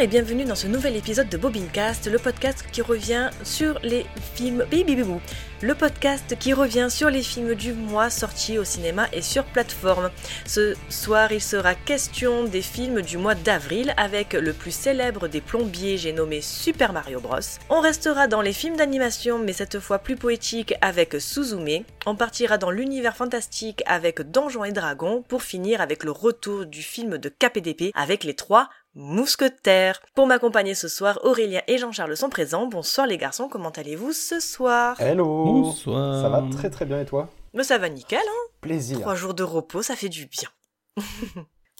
Et bienvenue dans ce nouvel épisode de Bobincast, le podcast qui revient sur les films Bibibibou. Le podcast qui revient sur les films du mois sortis au cinéma et sur plateforme. Ce soir, il sera question des films du mois d'avril avec le plus célèbre des plombiers, j'ai nommé Super Mario Bros. On restera dans les films d'animation, mais cette fois plus poétique avec Suzume. On partira dans l'univers fantastique avec Donjons et Dragons pour finir avec le retour du film de KPDP avec les trois mousquetaires. Pour m'accompagner ce soir, Aurélien et Jean-Charles sont présents. Bonsoir les garçons, comment allez-vous ce soir Hello Bonsoir. Ça va très très bien et toi? Mais ça va nickel, hein? Plaisir. Trois jours de repos, ça fait du bien.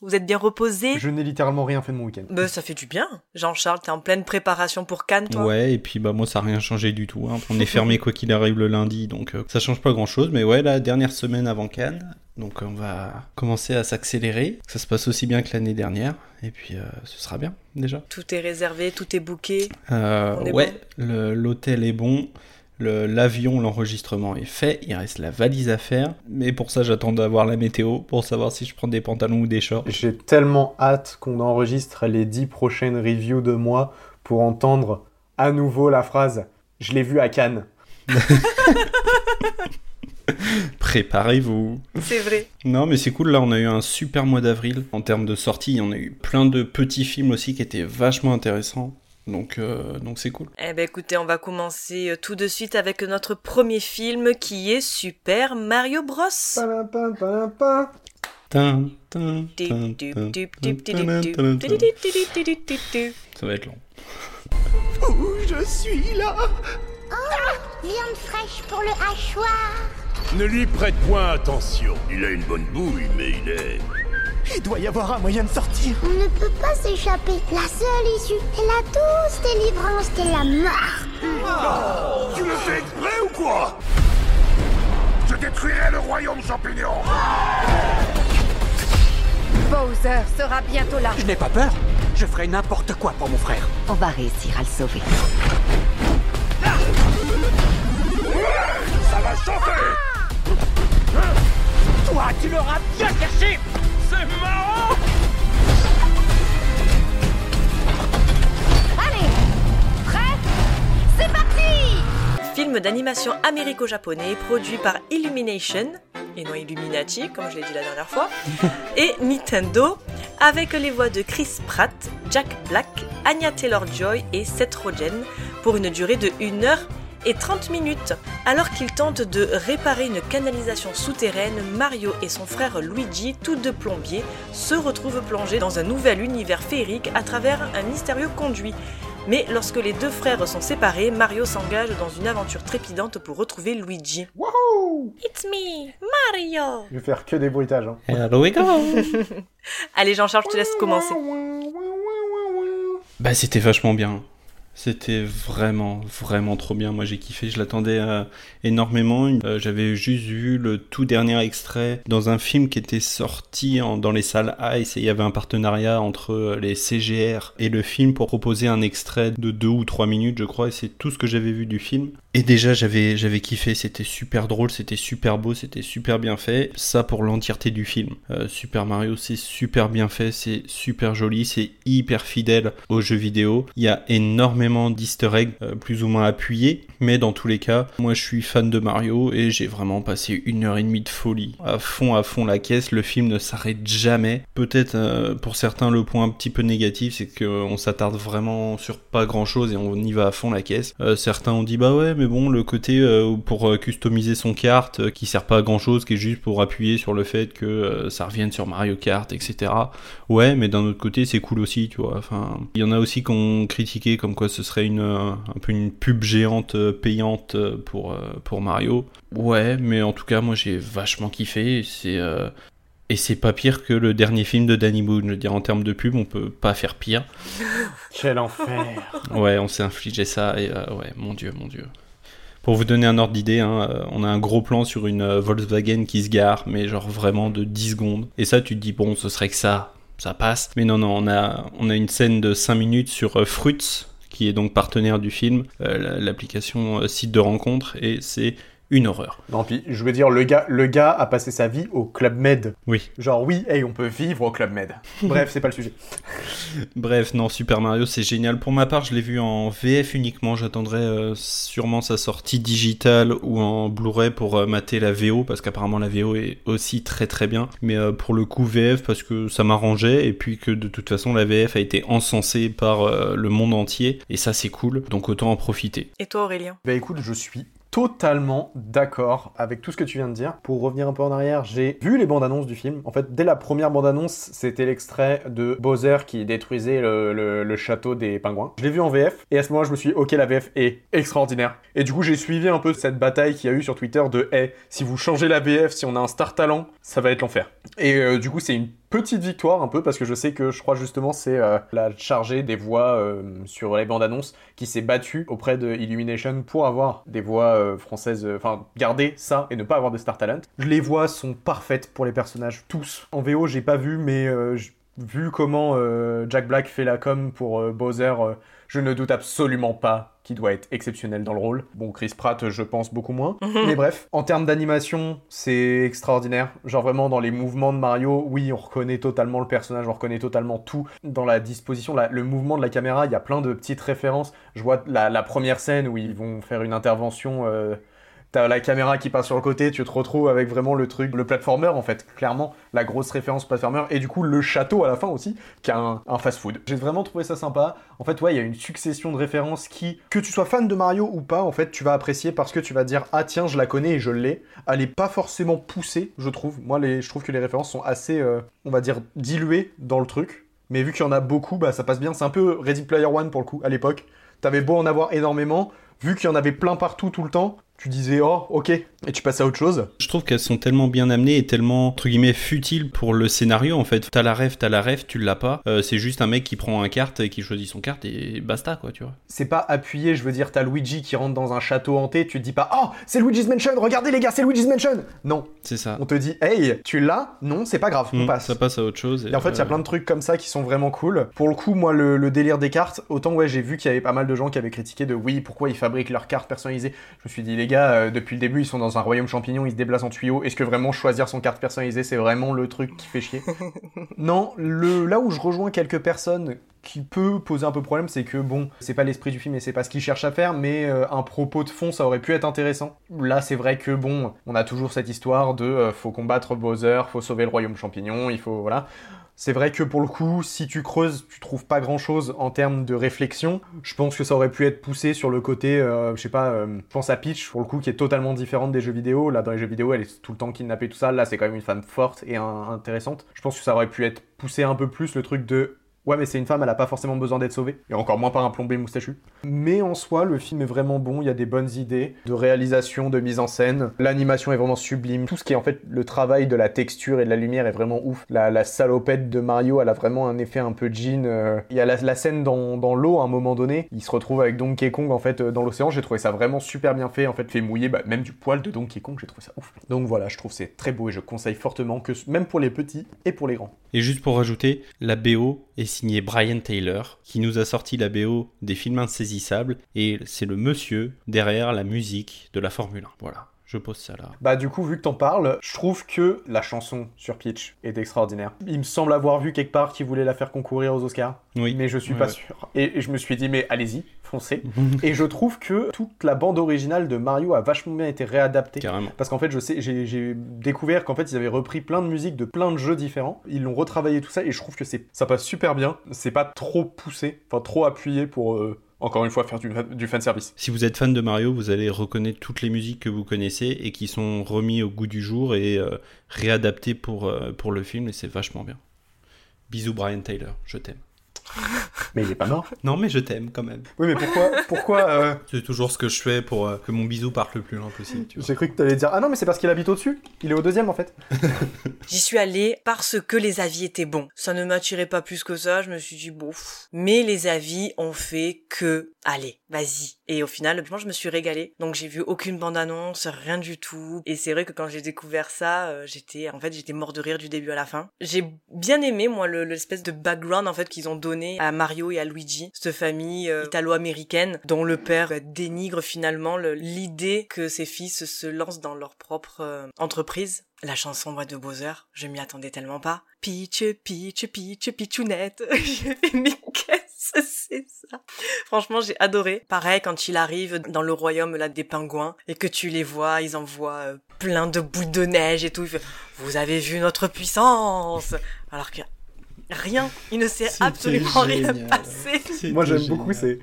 Vous êtes bien reposés Je n'ai littéralement rien fait de mon week-end. Bah ça fait du bien. Jean-Charles, t'es en pleine préparation pour Cannes, toi Ouais, et puis bah moi ça a rien changé du tout. hein. On est fermé quoi qu'il arrive le lundi, donc euh, ça change pas grand-chose. Mais ouais, la dernière semaine avant Cannes, donc on va commencer à s'accélérer. Ça se passe aussi bien que l'année dernière, et puis euh, ce sera bien déjà. Tout est réservé, tout est booké. Euh, On est ouais, le- l'hôtel est bon. Le- L'avion, l'enregistrement est fait, il reste la valise à faire, mais pour ça j'attends d'avoir la météo pour savoir si je prends des pantalons ou des shorts. J'ai tellement hâte qu'on enregistre les dix prochaines reviews de moi pour entendre à nouveau la phrase « Je l'ai vu à Cannes Préparez-vous. C'est vrai. Non, mais c'est cool. Là, on a eu un super mois d'avril en termes de sorties. On a eu plein de petits films aussi qui étaient vachement intéressants. Donc, euh, donc c'est cool. Eh ben écoutez, on va commencer euh, tout de suite avec notre premier film qui est Super Mario Bros. ». Ça va être long. Je suis là? Viande fraîche pour le hachoir. Ne lui prête point attention. Il a une bonne bouille, mais il est... Il doit y avoir un moyen de sortir. On ne peut pas s'échapper. La seule issue est la douce délivrance de la mort. Tu le fais exprès ou quoi? Je détruirai le royaume champignon Bowser sera bientôt là. Je n'ai pas peur. Je ferai n'importe quoi pour mon frère. On va réussir à le sauver. Ça va chauffer Toi, tu l'auras bien caché C'est marrant Allez Prêt? C'est parti! Film d'animation américo-japonais produit par Illumination, et non Illuminati, comme je l'ai dit la dernière fois, et Nintendo, avec les voix de Chris Pratt, Jack Black, Anya Taylor-Joy et Seth Rogen, pour une durée de 1 heure et 30 minutes. Alors qu'ils tentent de réparer une canalisation souterraine, Mario et son frère Luigi, tous deux plombiers, se retrouvent plongés dans un nouvel univers féerique à travers un mystérieux conduit. Mais lorsque les deux frères sont séparés, Mario s'engage dans une aventure trépidante pour retrouver Luigi. Wouhou It's me, Mario Je vais faire que des bruitages. hein. Hello we go Allez Jean-Charles, je te laisse commencer. Bah, c'était vachement bien. C'était vraiment, vraiment trop bien. Moi, j'ai kiffé. Je l'attendais euh, énormément. Euh, J'avais juste vu le tout dernier extrait dans un film qui était sorti dans les salles Ice et il y avait un partenariat entre euh, les CGR et le film pour proposer un extrait de deux ou trois minutes, je crois. Et c'est tout ce que j'avais vu du film. Et déjà, j'avais, j'avais kiffé. C'était super drôle, c'était super beau, c'était super bien fait. Ça pour l'entièreté du film. Super Mario, c'est super bien fait, c'est super joli, c'est hyper fidèle au jeu vidéo. Il y a énormément d'easter eggs, euh, plus ou moins appuyés. Mais dans tous les cas, moi je suis fan de Mario et j'ai vraiment passé une heure et demie de folie. À fond, à fond la caisse, le film ne s'arrête jamais. Peut-être euh, pour certains le point un petit peu négatif, c'est qu'on s'attarde vraiment sur pas grand chose et on y va à fond la caisse. Euh, certains ont dit bah ouais, mais bon, le côté pour customiser son euh, qui sert pas à grand chose, qui est juste pour appuyer sur le fait que ça revienne sur Mario Kart, etc. Ouais, mais d'un autre côté, c'est cool aussi, tu vois. Enfin, il y en a aussi qui ont critiqué comme quoi ce serait une euh, un peu une pub géante euh, payante euh, pour pour Mario. Ouais, mais en tout cas, moi j'ai vachement kiffé. et C'est euh, et c'est pas pire que le dernier film de Danny Boone. Je veux dire, en termes de pub, on peut pas faire pire. Quel enfer Ouais, on s'est infligé ça et euh, ouais, mon dieu, mon dieu. Pour vous donner un ordre d'idée, hein, on a un gros plan sur une Volkswagen qui se gare, mais genre vraiment de 10 secondes. Et ça, tu te dis, bon, ce serait que ça, ça passe. Mais non, non, on a, on a une scène de 5 minutes sur Fruits, qui est donc partenaire du film, euh, la- l'application euh, site de rencontre, et c'est une horreur. Non, puis je veux dire, le gars, le gars a passé sa vie au Club Med. Oui. Genre, oui, hey, on peut vivre au Club Med. Bref, c'est pas le sujet. Bref, non, Super Mario, c'est génial. Pour ma part, je l'ai vu en VF uniquement. J'attendrai euh, sûrement sa sortie digitale ou en Blu-ray pour euh, mater la VO, parce qu'apparemment la VO est aussi très très bien. Mais euh, pour le coup, VF, parce que ça m'arrangeait, et puis que de toute façon, la VF a été encensée par euh, le monde entier, et ça c'est cool, donc autant en profiter. Et toi, Aurélien? Bah écoute, je suis totalement d'accord avec tout ce que tu viens de dire. Pour revenir un peu en arrière, j'ai vu les bandes annonces du film. En fait, dès la première bande annonce, c'était l'extrait de Bowser qui détruisait le, château des pingouins. Je l'ai vu en VF et à ce moment, je me suis dit, ok, la VF est extraordinaire. Et du coup, j'ai suivi un peu cette bataille qu'il y a eu sur Twitter de, hey, si vous changez la VF, si on a un star talent, ça va être l'enfer. Et euh, du coup, c'est une petite victoire un peu parce que je sais que je crois justement c'est euh, la chargée des voix euh, sur les bandes annonces qui s'est battue auprès de Illumination pour avoir des voix euh, françaises, enfin garder ça et ne pas avoir de star talent. Les voix sont parfaites pour les personnages tous. En VO j'ai pas vu mais vu comment euh, Jack Black fait la com pour euh, Bowser, euh, je ne doute absolument pas qu'il doit être exceptionnel dans le rôle. Bon, Chris Pratt, je pense beaucoup moins. Mais bref, en termes d'animation, c'est extraordinaire. Genre vraiment dans les mouvements de Mario, oui, on reconnaît totalement le personnage, on reconnaît totalement tout. Dans la disposition, la- le mouvement de la caméra, il y a plein de petites références. Je vois la, la première scène où ils vont faire une intervention. T'as la caméra qui passe sur le côté, tu te retrouves avec vraiment le truc, le platformer en fait, clairement, la grosse référence platformer, et du coup le château à la fin aussi, qui a un, un fast-food. J'ai vraiment trouvé ça sympa. En fait, ouais, il y a une succession de références qui, que tu sois fan de Mario ou pas, en fait, tu vas apprécier parce que tu vas dire, ah tiens, je la connais et je l'ai. Elle est pas forcément poussée, je trouve. Moi, les, je trouve que les références sont assez, euh, on va dire, diluées dans le truc. Mais vu qu'il y en a beaucoup, bah ça passe bien. C'est un peu Ready Player One pour le coup, à l'époque. T'avais beau en avoir énormément, vu qu'il y en avait plein partout tout le temps, tu disais oh ok et tu passes à autre chose. Je trouve qu'elles sont tellement bien amenées et tellement, entre guillemets, futiles pour le scénario, en fait. T'as la rêve, t'as la rêve, tu l'as pas. Euh, c'est juste un mec qui prend un carte et qui choisit son carte et basta, quoi, tu vois. C'est pas appuyé, je veux dire, t'as Luigi qui rentre dans un château hanté, tu te dis pas oh c'est Luigi's Mansion, regardez les gars, c'est Luigi's Mansion. Non, C'est ça. on te dit hey tu l'as, non c'est pas grave, on Mm, passe. Ça passe à autre chose. Et en fait, il y a plein de trucs comme ça qui sont vraiment cool. Pour le coup, moi, le, le délire des cartes, autant ouais, j'ai vu qu'il y avait pas mal de gens qui avaient critiqué de oui, pourquoi ils fabriquent leurs cartes personnalisées? Je me suis dit, les gars, euh, depuis le début, ils sont dans un royaume champignon, ils se déplacent en tuyau. Est-ce que vraiment choisir son carte personnalisée, c'est vraiment le truc qui fait chier? Non, le, là où je rejoins quelques personnes qui peut poser un peu problème, c'est que bon, c'est pas l'esprit du film et c'est pas ce qu'ils cherchent à faire, mais euh, un propos de fond, ça aurait pu être intéressant. Là, c'est vrai que bon, on a toujours cette histoire de euh, faut combattre Bowser, faut sauver le royaume champignon, il faut voilà. C'est vrai que pour le coup, si tu creuses, tu trouves pas grand chose en termes de réflexion. Je pense que ça aurait pu être poussé sur le côté, euh, je sais pas, euh, je pense à Peach pour le coup qui est totalement différente des jeux vidéo. Là, dans les jeux vidéo, elle est tout le temps kidnappée, tout ça. Là, c'est quand même une femme forte et intéressante. Je pense que ça aurait pu être poussé un peu plus le truc de Ouais, mais c'est une femme, elle a pas forcément besoin d'être sauvée. Et encore moins par un plombier moustachu. Mais en soi, le film est vraiment bon. Il y a des bonnes idées de réalisation, de mise en scène. L'animation est vraiment sublime. Tout ce qui est en fait le travail de la texture et de la lumière est vraiment ouf. La, salopette de Mario, elle a vraiment un effet un peu jean. euh. Il y a la, scène dans, l'eau à un moment donné. Il se retrouve avec Donkey Kong en fait euh, dans l'océan. J'ai trouvé ça vraiment super bien fait. En fait, fait mouiller bah, même du poil de Donkey Kong. J'ai trouvé ça ouf. Donc voilà, je trouve c'est très beau et je conseille fortement que même pour les petits et pour les grands. Et juste pour rajouter, la BO est signée Brian Taylor, qui nous a sorti la BO des films insaisissables, et c'est le monsieur derrière la musique de la Formule 1. Voilà, je pose ça là. Bah du coup, vu que t'en parles, je trouve que la chanson sur Peach est extraordinaire. Il me semble avoir vu quelque part qu'il voulait la faire concourir aux Oscars, Oui. mais je suis pas ouais. sûr. Et, et je me suis dit, mais allez-y, foncez. et je trouve que toute la bande originale de Mario a vachement bien été réadaptée. Carrément. Parce qu'en fait, je sais, j'ai découvert qu'en fait, ils avaient repris plein de musiques de plein de jeux différents. Ils l'ont retravaillé tout ça, et je trouve que c'est, ça passe super bien. C'est pas trop poussé, enfin trop appuyé pour, euh, encore une fois, faire du, du fanservice. Si vous êtes fan de Mario, vous allez reconnaître toutes les musiques que vous connaissez et qui sont remis au goût du jour et euh, réadaptées pour, euh, pour le film, et c'est vachement bien. Bisous Brian Taylor, je t'aime. Mais il est pas mort. Non mais je t'aime quand même. Oui, mais pourquoi, pourquoi, euh, C'est toujours ce que je fais pour euh, que mon bisou parte le plus loin possible. J'ai cru que t'allais dire Ah non, mais c'est parce qu'il habite au-dessus. Il est au deuxième en fait. J'y suis allée parce que les avis étaient bons. Ça ne m'attirait pas plus que ça, je me suis dit bon. Mais les avis ont fait que allez, vas-y. Et au final, je me suis régalée. Donc j'ai vu aucune bande-annonce, rien du tout. Et c'est vrai que quand j'ai découvert ça, euh, j'étais en fait j'étais mort de rire du début à la fin. J'ai bien aimé moi le- l'espèce de background en fait qu'ils ont donné à Mario et à Luigi, cette famille euh, italo-américaine dont le père bah, dénigre finalement le- l'idée que ses fils se lancent dans leur propre euh, entreprise. La chanson voix de Bowser, je m'y attendais tellement pas. Peach, Peach, Peach, Peachounette. J'ai fait, que c'est ça? Franchement, j'ai adoré. Pareil, quand il arrive dans le royaume là des pingouins et que tu les vois, ils envoient euh, plein de boules de neige et tout. Vous avez vu notre puissance Alors que rien, il ne s'est absolument rien génial. passé. C'était Moi j'aime beaucoup, c'est.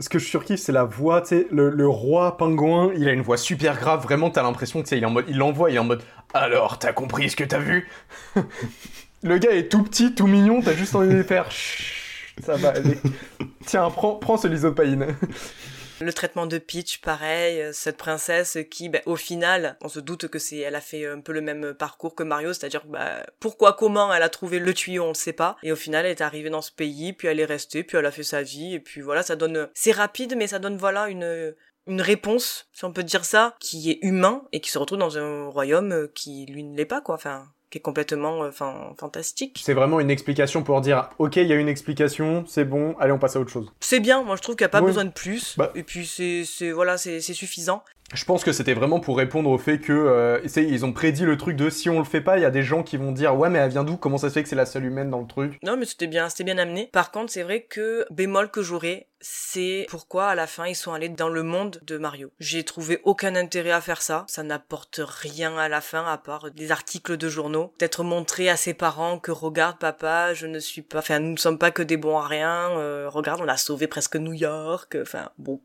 Ce que je surkiffe, c'est la voix, tu sais, le, le roi pingouin, il a une voix super grave, vraiment, t'as l'impression que, tu sais, il est en mode, il l'envoie, il est en mode, alors, t'as compris ce que t'as vu? Le gars est tout petit, tout mignon, t'as juste envie de faire, Chut, ça va aller. Tiens, prends, prends ce lysopaïne. Le traitement de Peach, pareil, euh, cette princesse qui, bah, au final, on se doute que c'est, elle a fait un peu le même parcours que Mario, c'est-à-dire, bah, pourquoi, comment elle a trouvé le tuyau, on le sait pas. Et au final, elle est arrivée dans ce pays, puis elle est restée, puis elle a fait sa vie, et puis voilà, ça donne, c'est rapide, mais ça donne, voilà, une, une réponse, si on peut dire ça, qui est humain et qui se retrouve dans un royaume euh, qui, lui, ne l'est pas, quoi, enfin, qui est complètement, euh, enfin, fantastique. C'est vraiment une explication pour dire, ok, il y a une explication, c'est bon, allez, on passe à autre chose. C'est bien, moi je trouve qu'il n'y a pas besoin de plus, Bah. et puis c'est, c'est, voilà, c'est suffisant. Je pense que c'était vraiment pour répondre au fait que euh, ils ont prédit le truc de si on le fait pas, il y a des gens qui vont dire ouais mais elle vient d'où? Comment ça se fait que c'est la seule humaine dans le truc? Non, mais c'était bien, c'était bien amené. Par contre, c'est vrai que bémol que j'aurais, c'est pourquoi à la fin ils sont allés dans le monde de Mario. J'ai trouvé aucun intérêt à faire ça. Ça n'apporte rien à la fin à part des articles de journaux. Peut-être montrer à ses parents que regarde papa, je ne suis pas, enfin nous ne sommes pas que des bons à rien. euh, regarde, on a sauvé presque New York. Enfin bon,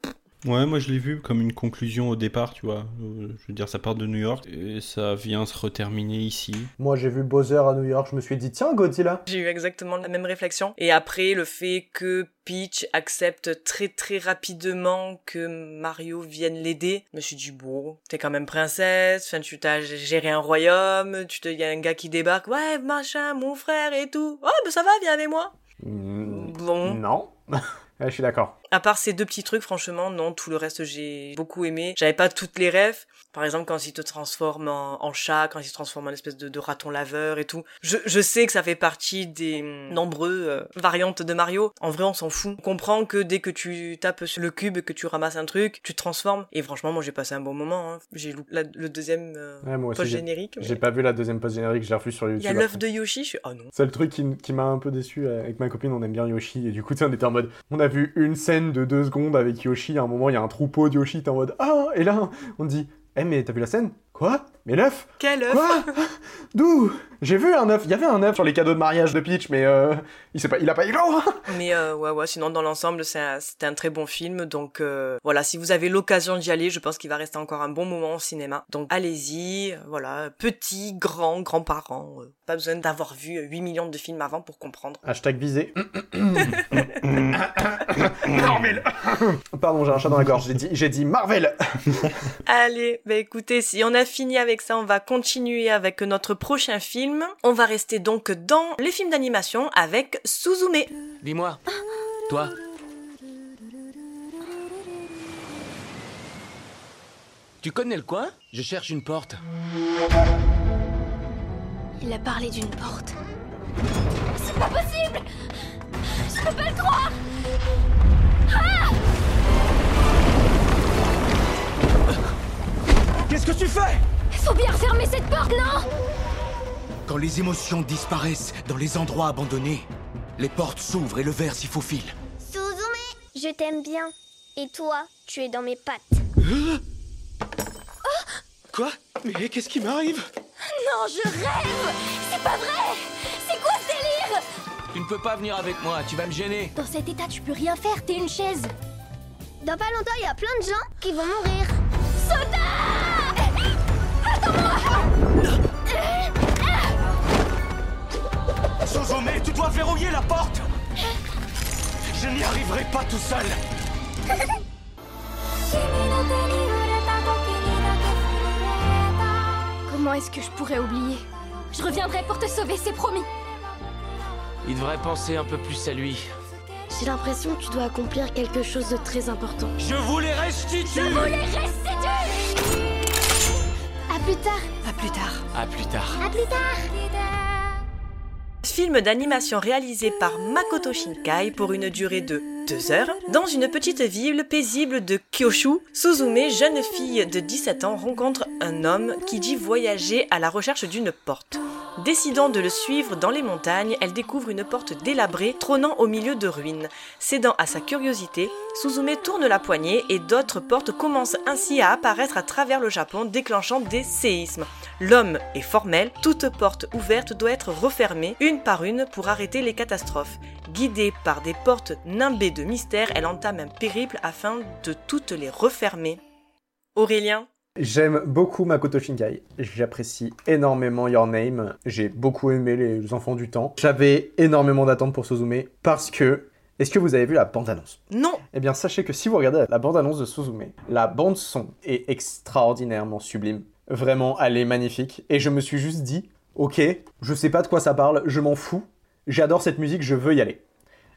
Ouais, moi je l'ai vu comme une conclusion au départ, tu vois. Euh, Je veux dire, ça part de New York et ça vient se reterminer ici. Moi j'ai vu Bowser à New York, je me suis dit tiens Godzilla J'ai eu exactement la même réflexion. Et après, le fait que Peach accepte très très rapidement que Mario vienne l'aider, je me suis dit, bon, t'es quand même princesse, enfin, tu t'as géré un royaume, tu te, y a un gars qui débarque, ouais, machin, mon frère et tout. Oh, ben ça va, viens avec moi. Mm, Bon. Non. Je suis d'accord. À part ces deux petits trucs, franchement, non, tout le reste, j'ai beaucoup aimé. J'avais pas toutes les rêves. Par exemple, quand il te transforme en, en chat, quand il se transforme en espèce de, de raton laveur et tout. Je, je sais que ça fait partie des hum, nombreux euh, variantes de Mario. En vrai, on s'en fout. On comprend que dès que tu tapes sur le cube, que tu ramasses un truc, tu te transformes. Et franchement, moi, j'ai passé un bon moment. hein. J'ai la- le deuxième euh, Ouais, j'ai- post-générique. mais- j'ai pas vu la deuxième post générique, j'ai revu sur Il YouTube. y a l'œuf de Yoshi, je suis, oh non. C'est le truc qui, qui m'a un peu déçu euh, avec ma copine, on aime bien Yoshi, et du coup, on était en mode, on a vu une scène de deux secondes avec Yoshi, à un moment, il y a un troupeau de Yoshi, t'es en mode, ah, et là, on te dit, eh, mais t'as vu la scène? Quoi? Mais l'œuf? Quel œuf? Quoi D'où? J'ai vu un œuf, il y avait un œuf sur les cadeaux de mariage de Peach, mais euh, il, sait pas, il a pas éclos Mais euh, ouais, ouais, sinon dans l'ensemble, c'est un- c'était un très bon film. Donc euh, voilà, si vous avez l'occasion d'y aller, je pense qu'il va rester encore un bon moment au cinéma. Donc allez-y, voilà, petits, grands, grands-parents. euh, pas besoin d'avoir vu euh, 8 millions de films avant pour comprendre. Hashtag visé. Marvel Pardon, j'ai un chat dans la gorge, j'ai dit, j'ai dit Marvel Allez, bah écoutez, si on a fini avec ça, on va continuer avec notre prochain film. On va rester donc dans les films d'animation avec Suzume. Dis-moi, toi, tu connais le coin? Je cherche une porte. Il a parlé d'une porte. Qu'est-ce que tu fais? Faut bien refermer cette porte, non? Quand les émotions disparaissent dans les endroits abandonnés, les portes s'ouvrent et le verre s'y faufile. Suzume Je t'aime bien. Et toi, tu es dans mes pattes. Quoi Mais qu'est-ce qui m'arrive Non, je rêve C'est pas vrai C'est quoi ce délire Tu ne peux pas venir avec moi, tu vas me gêner. Dans cet état, tu peux rien faire, t'es une chaise. Dans pas longtemps, il y a plein de gens qui vont mourir. Suzume, tu dois verrouiller la porte Je n'y arriverai pas tout seul Comment est-ce que je pourrais oublier? Je reviendrai pour te sauver, c'est promis. Il devrait penser un peu plus à lui. J'ai l'impression que tu dois accomplir quelque chose de très important. Je vous les restitue Les restitue À plus tard À plus tard. À plus tard. À plus tard film d'animation réalisé par Makoto Shinkai pour une durée de deux heures. Dans une petite ville paisible de Kyoshu, Suzume, jeune fille de 17 ans, rencontre un homme qui dit voyager à la recherche d'une porte. Décidant de le suivre dans les montagnes, elle découvre une porte délabrée trônant au milieu de ruines. Cédant à sa curiosité, Suzume tourne la poignée et d'autres portes commencent ainsi à apparaître à travers le Japon, déclenchant des séismes. L'homme est formel, toute porte ouverte doit être refermée une par une pour arrêter les catastrophes. Guidée par des portes nimbées de mystère, elle entame un périple afin de toutes les refermer. Aurélien J'aime beaucoup Makoto Shinkai. J'apprécie énormément Your Name. J'ai beaucoup aimé Les Enfants du Temps. J'avais énormément d'attentes pour Suzume parce que. Est-ce que vous avez vu la bande-annonce? Non Eh bien, sachez que si vous regardez la bande-annonce de Suzume, la bande-son est extraordinairement sublime. Vraiment, elle est magnifique. Et je me suis juste dit, ok, je sais pas de quoi ça parle, je m'en fous. J'adore cette musique, je veux y aller.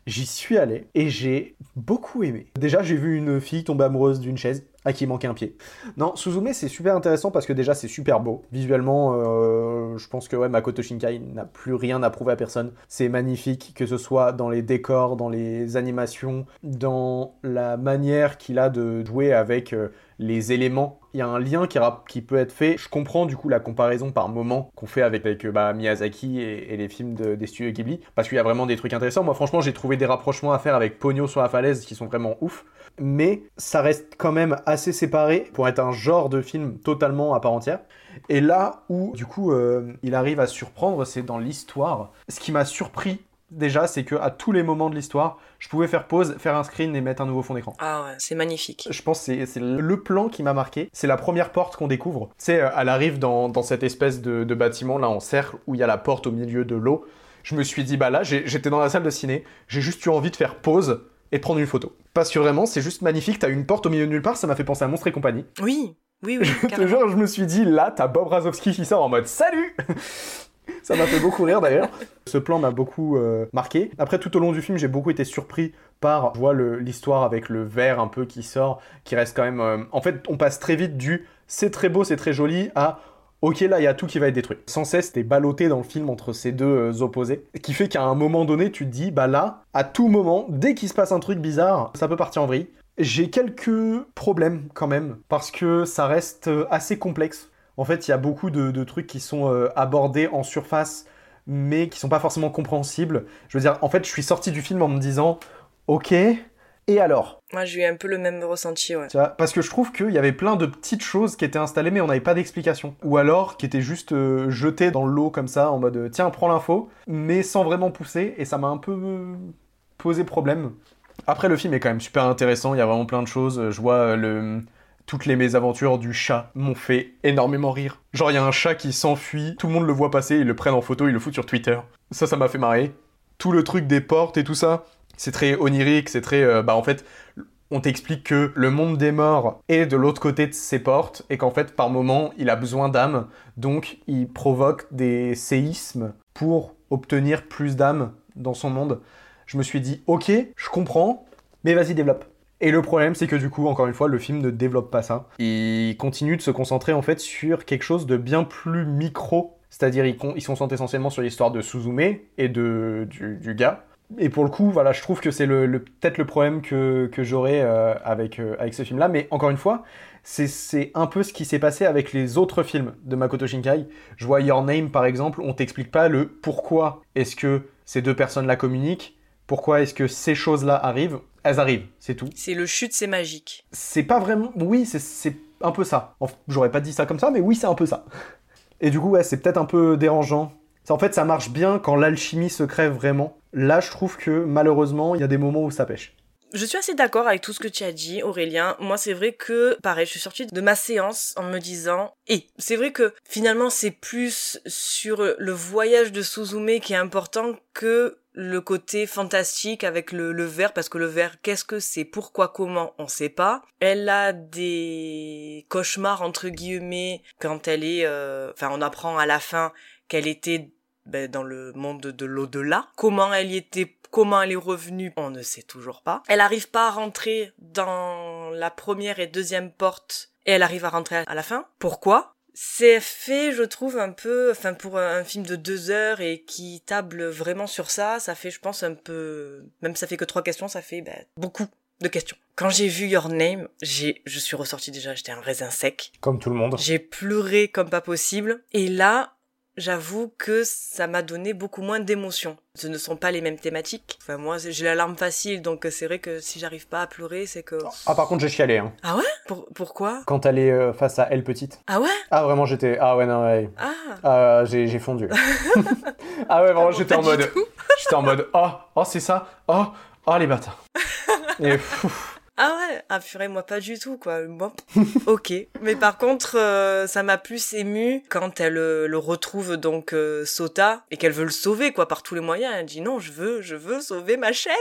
J'y suis allé et j'ai beaucoup aimé. Déjà, j'ai vu une fille tomber amoureuse d'une chaise à qui manquait un pied. Non, Suzume, c'est super intéressant parce que déjà, c'est super beau. Visuellement, euh, je pense que ouais, Makoto Shinkai n'a plus rien à prouver à personne. C'est magnifique, que ce soit dans les décors, dans les animations, dans la manière qu'il a de jouer avec euh, les éléments. Il y a un lien qui, peut être fait. Je comprends du coup la comparaison par moment qu'on fait avec, avec bah, Miyazaki et, les films de, des studios Ghibli, parce qu'il y a vraiment des trucs intéressants. Moi franchement j'ai trouvé des rapprochements à faire avec Pogno sur la falaise qui sont vraiment ouf mais ça reste quand même assez séparé pour être un genre de film totalement à part entière. Et là où, du coup, euh, il arrive à surprendre, c'est dans l'histoire. Ce qui m'a surpris déjà, c'est que à tous les moments de l'histoire, je pouvais faire pause, faire un screen et mettre un nouveau fond d'écran. Ah ouais, c'est magnifique. Je pense que c'est le plan qui m'a marqué. C'est la première porte qu'on découvre. Tu sais, euh, elle arrive dans, cette espèce de, de, bâtiment là en cercle où il y a la porte au milieu de l'eau. Je me suis dit, bah là, j'étais dans la salle de ciné, j'ai juste eu envie de faire pause et de prendre une photo. Parce que vraiment, c'est juste magnifique. T'as une porte au milieu de nulle part, ça m'a fait penser à Monstre et compagnie. Oui, oui, oui. Genre, je me suis dit, là, t'as Bob Razowski qui sort en mode Salut Ça m'a fait beaucoup rire d'ailleurs. Ce plan m'a beaucoup euh, marqué. Après, tout au long du film, j'ai beaucoup été surpris par, vois l'histoire avec le verre un peu qui sort, qui reste quand même. Euh, en fait, on passe très vite du c'est très beau, c'est très joli à ok là il y a tout qui va être détruit. Sans cesse t'es ballotté dans le film entre ces deux euh, opposés, qui fait qu'à un moment donné tu te dis bah là, à tout moment, dès qu'il se passe un truc bizarre, ça peut partir en vrille. J'ai quelques problèmes quand même, parce que ça reste euh, assez complexe. En fait il y a beaucoup de, trucs qui sont euh, abordés en surface, mais qui sont pas forcément compréhensibles. Je veux dire, en fait je suis sorti du film en me disant ok, et alors? Moi, j'ai eu un peu le même ressenti, ouais. parce que je trouve qu'il y avait plein de petites choses qui étaient installées, mais on n'avait pas d'explication. Ou alors qui étaient juste euh, jetées dans l'eau comme ça, en mode tiens, prends l'info, mais sans vraiment pousser, et ça m'a un peu euh, posé problème. Après, le film est quand même super intéressant, il y a vraiment plein de choses. Je vois euh, le toutes les mésaventures du chat m'ont fait énormément rire. Genre, il y a un chat qui s'enfuit, tout le monde le voit passer, ils le prennent en photo, ils le foutent sur Twitter. Ça, ça m'a fait marrer. Tout le truc des portes et tout ça, c'est très onirique, c'est très... Euh, bah en fait, on t'explique que le monde des morts est de l'autre côté de ses portes et qu'en fait, par moment, il a besoin d'âmes, donc il provoque des séismes pour obtenir plus d'âmes dans son monde. Je me suis dit, ok, je comprends, mais vas-y, développe. Et le problème, c'est que du coup, encore une fois, le film ne développe pas ça. Il continue de se concentrer en fait sur quelque chose de bien plus micro. C'est-à-dire, ils, ils, se concentrent essentiellement sur l'histoire de Suzume et de, du gars et pour le coup, voilà, je trouve que c'est le, peut-être le problème que, que j'aurais euh, avec, euh, avec ce film-là. Mais encore une fois, c'est un peu ce qui s'est passé avec les autres films de Makoto Shinkai. Je vois Your Name, par exemple, on t'explique pas le pourquoi est-ce que ces deux personnes-là communiquent, pourquoi est-ce que ces choses-là arrivent. Elles arrivent, c'est tout. C'est le chute, c'est magique. C'est pas vraiment... Oui, c'est un peu ça. J'aurais pas dit ça comme ça, mais oui, c'est un peu ça. Et du coup, ouais, c'est peut-être un peu dérangeant. En fait, ça marche bien quand l'alchimie se crée vraiment. Là, je trouve que malheureusement, il y a des moments où ça pêche. Je suis assez d'accord avec tout ce que tu as dit, Aurélien. Moi, c'est vrai que, pareil, je suis sortie de ma séance en me disant, et c'est vrai que finalement, c'est plus sur le voyage de Suzume qui est important que le côté fantastique avec le, le verre, parce que le verre, qu'est-ce que c'est, pourquoi, comment, on sait pas. Elle a des cauchemars, entre guillemets, quand elle est, euh, enfin, on apprend à la fin qu'elle était ben, dans le monde de l'au-delà. Comment elle y était, comment elle est revenue, on ne sait toujours pas. Elle arrive pas à rentrer dans la première et deuxième porte et elle arrive à rentrer à la fin. Pourquoi? C'est fait, je trouve, un peu, enfin pour un film de deux heures et qui table vraiment sur ça, ça fait, je pense, un peu, même ça fait que trois questions, ça fait ben, beaucoup de questions. Quand j'ai vu Your Name, j'ai, je suis ressortie déjà, j'étais un raisin sec. Comme tout le monde. J'ai pleuré comme pas possible. Et là, j'avoue que ça m'a donné beaucoup moins d'émotions. Ce ne sont pas les mêmes thématiques. Enfin, moi, j'ai la larme facile, donc c'est vrai que si j'arrive pas à pleurer, c'est que... Ah, par contre, j'ai chialé. Hein. Ah ouais? Pour- Pourquoi? Quand elle est euh, face à elle petite. Ah ouais? Ah, vraiment, j'étais. Ah, ouais, non, ouais. Ah Ah, j'ai j'ai fondu. ah, ouais, vraiment, bon, j'étais en mode. J'étais en mode. Oh, oh, c'est ça? Oh, oh, les bâtards. Et pff, Ah ouais Ah purée, moi pas du tout, quoi. Bon, ok. Mais par contre, euh, ça m'a plus ému quand elle euh, le retrouve, donc, euh, Sota, et qu'elle veut le sauver, quoi, par tous les moyens. Elle dit non, je veux, je veux sauver ma chaise.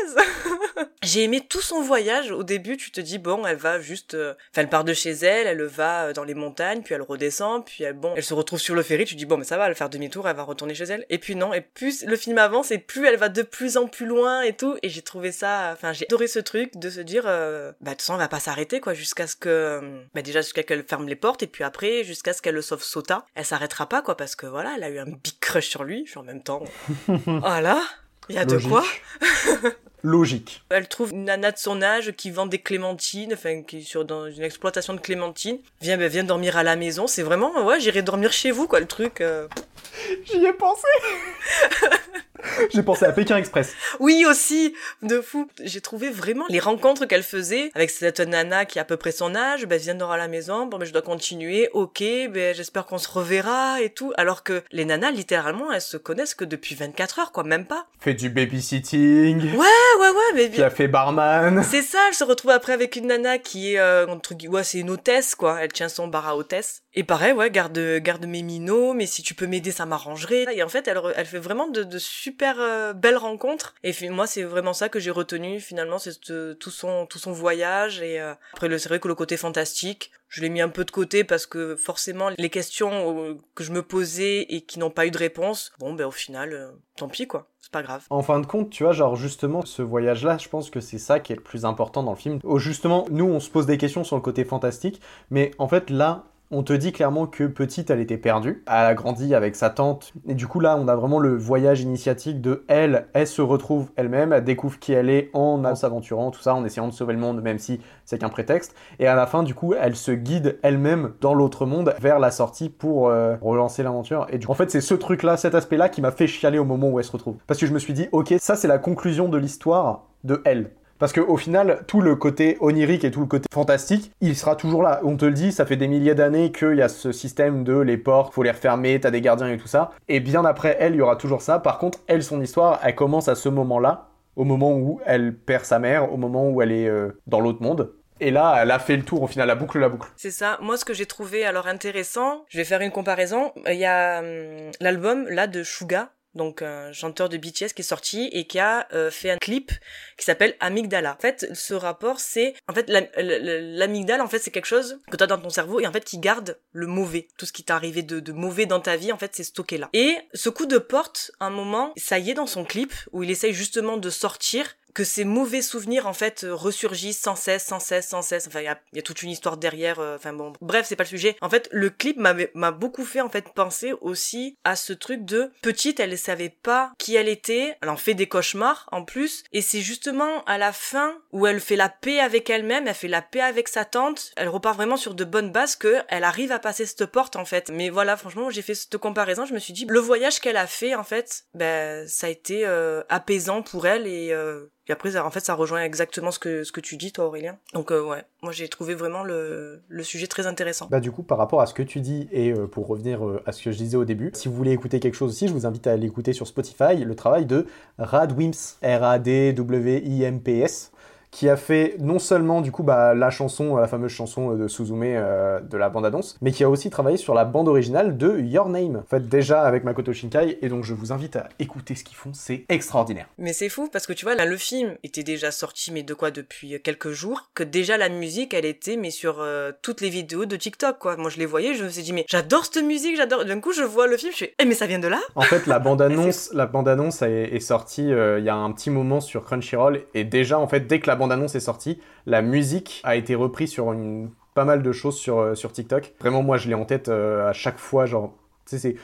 J'ai aimé tout son voyage. Au début, tu te dis, bon, elle va juste... Enfin, elle part de chez elle, elle va dans les montagnes, puis elle redescend, puis elle, bon, elle se retrouve sur le ferry, tu dis, bon, mais ça va, elle va faire demi-tour, elle va retourner chez elle. Et puis non, et plus le film avance, et plus elle va de plus en plus loin et tout. Et j'ai trouvé ça... Enfin, j'ai adoré ce truc de se dire, euh, bah, de toute façon, elle va pas s'arrêter, quoi, jusqu'à ce que... euh, Bah, déjà, jusqu'à qu'elle ferme les portes, et puis après, jusqu'à ce qu'elle le sauve Sota. Elle s'arrêtera pas, quoi, parce que voilà, elle a eu un big crush sur lui, puis en même temps... voilà, il y a de quoi. logique. Elle trouve une nana de son âge qui vend des clémentines, enfin qui est sur dans une exploitation de clémentines. Viens, ben, viens dormir à la maison. C'est vraiment, ouais, j'irai dormir chez vous, quoi, le truc. euh. J'y ai pensé. j'ai pensé à Pékin Express. Oui, aussi, de fou. J'ai trouvé vraiment les rencontres qu'elle faisait avec cette nana qui a à peu près son âge. Ben, viens dormir à la maison. Bon, ben, je dois continuer. Ok, ben, j'espère qu'on se reverra et tout. Alors que les nanas, littéralement, elles se connaissent que depuis 24 heures, quoi, même pas. Fait du babysitting. Ouais, ouais, ouais, mais Qui a fait barman. C'est ça, elle se retrouve après avec une nana qui est euh, entre gui- ouais, c'est une hôtesse quoi. Elle tient son bar à hôtesse. Et pareil, ouais, garde garde mes minots, mais si tu peux m'aider, ça m'arrangerait. Et en fait, elle elle fait vraiment de, de super euh, belles rencontres. Et moi, c'est vraiment ça que j'ai retenu finalement, c'est ce- tout son tout son voyage. Et euh, après, le c'est vrai que le côté fantastique, je l'ai mis un peu de côté parce que forcément, les questions euh, que je me posais et qui n'ont pas eu de réponse, bon, ben au final, euh, tant pis quoi. C'est pas grave. En fin de compte, tu vois, genre justement, ce voyage-là, je pense que c'est ça qui est le plus important dans le film. Oh, justement, nous, on se pose des questions sur le côté fantastique, mais en fait, là, on te dit clairement que petite, elle était perdue. Elle a grandi avec sa tante. Et du coup, là, on a vraiment le voyage initiatique de elle. Elle se retrouve elle-même, elle découvre qui elle est en s'aventurant, tout ça, en essayant de sauver le monde, même si c'est qu'un prétexte. Et à la fin, du coup, elle se guide elle-même dans l'autre monde vers la sortie pour euh, relancer l'aventure. Et du coup, en fait, c'est ce truc-là, cet aspect-là qui m'a fait chialer au moment où elle se retrouve. Parce que je me suis dit, ok, ça, c'est la conclusion de l'histoire de elle. Parce qu'au final, tout le côté onirique et tout le côté fantastique, il sera toujours là. On te le dit, ça fait des milliers d'années qu'il y a ce système de les portes, faut les refermer, t'as des gardiens et tout ça. Et bien après elle, il y aura toujours ça. Par contre, elle, son histoire, elle commence à ce moment-là, au moment où elle perd sa mère, au moment où elle est euh, dans l'autre monde. Et là, elle a fait le tour, au final, la boucle, la boucle. C'est ça. Moi, ce que j'ai trouvé alors intéressant, je vais faire une comparaison. Il y a hum, l'album là de Suga, donc un chanteur de BTS qui est sorti et qui a euh, fait un clip qui s'appelle Amygdala. En fait, ce rapport, c'est en fait la- la- la- l'amygdale, en fait, c'est quelque chose que tu as dans ton cerveau et en fait qui garde le mauvais, tout ce qui t'est arrivé de, de mauvais dans ta vie, en fait, c'est stocké là. Et ce coup de porte, un moment, ça y est dans son clip où il essaye justement de sortir que ces mauvais souvenirs en fait euh, ressurgissent sans cesse, sans cesse, sans cesse. Enfin, il y a, y a toute une histoire derrière. euh, Enfin bon, bref, c'est pas le sujet. En fait, le clip m'a beaucoup fait en fait penser aussi à ce truc de petite, elle savait pas qui elle était. Elle en fait des cauchemars en plus, et c'est justement à la fin où elle fait la paix avec elle-même, elle fait la paix avec sa tante. Elle repart vraiment sur de bonnes bases que elle arrive à passer cette porte en fait. Mais voilà, franchement, j'ai fait cette comparaison. Je me suis dit, le voyage qu'elle a fait en fait, ben ça a été euh, apaisant pour elle et euh, et après, ça- en fait, ça rejoint exactement ce que, ce que tu dis, toi, Aurélien. Donc, euh, ouais, moi, j'ai trouvé vraiment le, le sujet très intéressant. Bah du coup, par rapport à ce que tu dis, et euh, pour revenir euh, à ce que je disais au début, si vous voulez écouter quelque chose aussi, je vous invite à l'écouter sur Spotify, le travail de Radwimps, R-A-D-W-I-M-P-S, qui a fait non seulement du coup bah, la chanson, la fameuse chanson euh, de Suzume euh, de la bande-annonce, mais qui a aussi travaillé sur la bande originale de Your Name, en fait déjà avec Makoto Shinkai, et donc je vous invite à écouter ce qu'ils font, c'est extraordinaire. Mais c'est fou parce que tu vois, là, le film était déjà sorti, mais de quoi depuis quelques jours, que déjà la musique, elle était, mais sur euh, toutes les vidéos de TikTok, quoi. Moi, je les voyais, je me suis dit, mais j'adore cette musique, j'adore. D'un coup, je vois le film, je fais, eh, mais ça vient de là En fait, la bande-annonce, la bande-annonce est, est sortie euh, il y a un petit moment sur Crunchyroll et déjà, en fait, dès que la bande-annonce est sortie, la musique a été reprise sur une pas mal de choses sur, euh, sur TikTok. Vraiment, moi, je l'ai en tête euh, à chaque fois, genre, tu sais, c'est...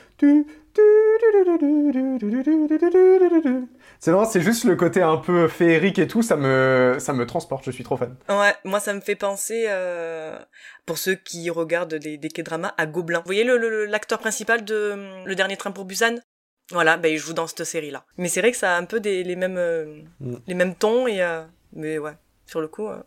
C'est vraiment, c'est juste le côté un peu féerique et tout, ça me, ça me transporte, je suis trop fan. Ouais, moi ça me fait penser, euh, pour ceux qui regardent des, des K-dramas, à Gobelin. Vous voyez l'acteur principal de hum, Le Dernier Train pour Busan Voilà, bah, il joue dans cette série-là. Mais c'est vrai que ça a un peu des, les, mêmes, euh, Mm. les mêmes tons, et, euh, mais ouais, sur le coup, euh,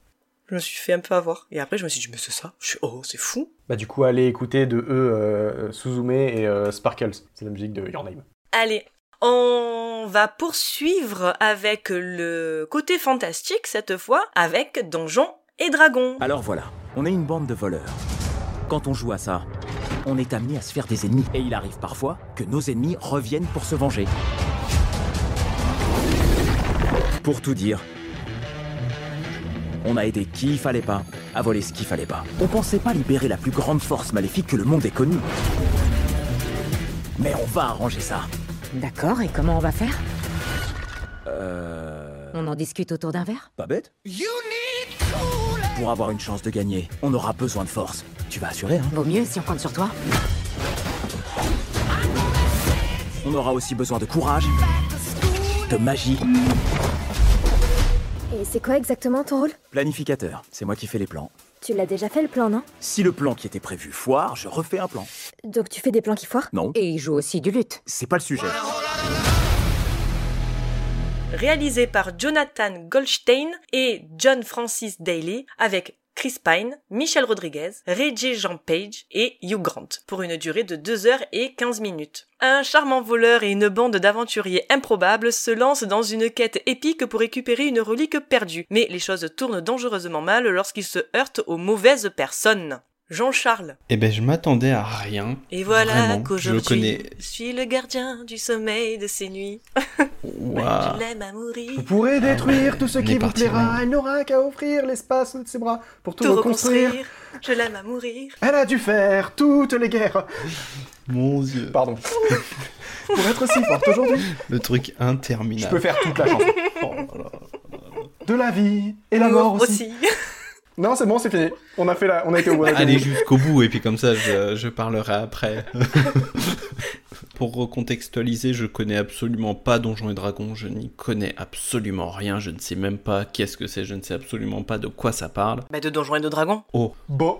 je me suis fait un peu avoir. Et après je me suis dit, mais c'est ça Je suis, oh, c'est fou Bah du coup, allez écouter de eux euh, Suzume et euh, Sparkles. C'est la musique de Your Name. Allez, on va poursuivre avec le côté fantastique cette fois, avec Donjons et Dragons. Alors voilà, on est une bande de voleurs. Quand on joue à ça, on est amené à se faire des ennemis. Et il arrive parfois que nos ennemis reviennent pour se venger. Pour tout dire, on a aidé qui il fallait pas à voler ce qu'il fallait pas. On pensait pas libérer la plus grande force maléfique que le monde ait connue. Mais on va arranger ça. D'accord, et comment on va faire? Euh... On en discute autour d'un verre? Pas bête? Pour avoir une chance de gagner, on aura besoin de force. Tu vas assurer, hein? Vaut mieux si on compte sur toi. On aura aussi besoin de courage, de magie. Et c'est quoi exactement ton rôle? Planificateur, c'est moi qui fais les plans. Tu l'as déjà fait le plan, non? Si le plan qui était prévu foire, je refais un plan. Donc tu fais des plans qui foirent? Non, Et il joue aussi du lutte. c'est pas le sujet. réalisé par Jonathan Goldstein et John Francis Daly, avec Chris Pine, Michel Rodriguez, Reggie Jean Page et Hugh Grant, pour une durée de 2 heures et 15 minutes. Un charmant voleur et une bande d'aventuriers improbables se lancent dans une quête épique pour récupérer une relique perdue, mais les choses tournent dangereusement mal lorsqu'ils se heurtent aux mauvaises personnes. Jean-Charles. Eh ben, je m'attendais à rien. Et voilà qu'aujourd'hui, je connais- je suis le gardien du sommeil de ces nuits. Waouh. Je l'aime à mourir. Vous pourrez détruire tout ce qui vous plaira. Elle n'aura qu'à offrir l'espace de ses bras pour tout, Tout reconstruire. reconstruire. Je l'aime à mourir. Elle a dû faire toutes les guerres. Mon dieu. Pardon. pour être si forte aujourd'hui, Le truc je interminable. peux faire toute la chanson. Oh là là. De la vie et la mort aussi. Non, c'est bon, c'est fini. On a fait la, on a été au bout. Allez bout. jusqu'au bout et puis comme ça je, je parlerai après. Pour recontextualiser, je connais absolument pas Donjons et Dragons, je n'y connais absolument rien, je ne sais même pas qu'est-ce que c'est, je ne sais absolument pas de quoi ça parle. Bah de Donjons et de Dragons. Oh, Bon.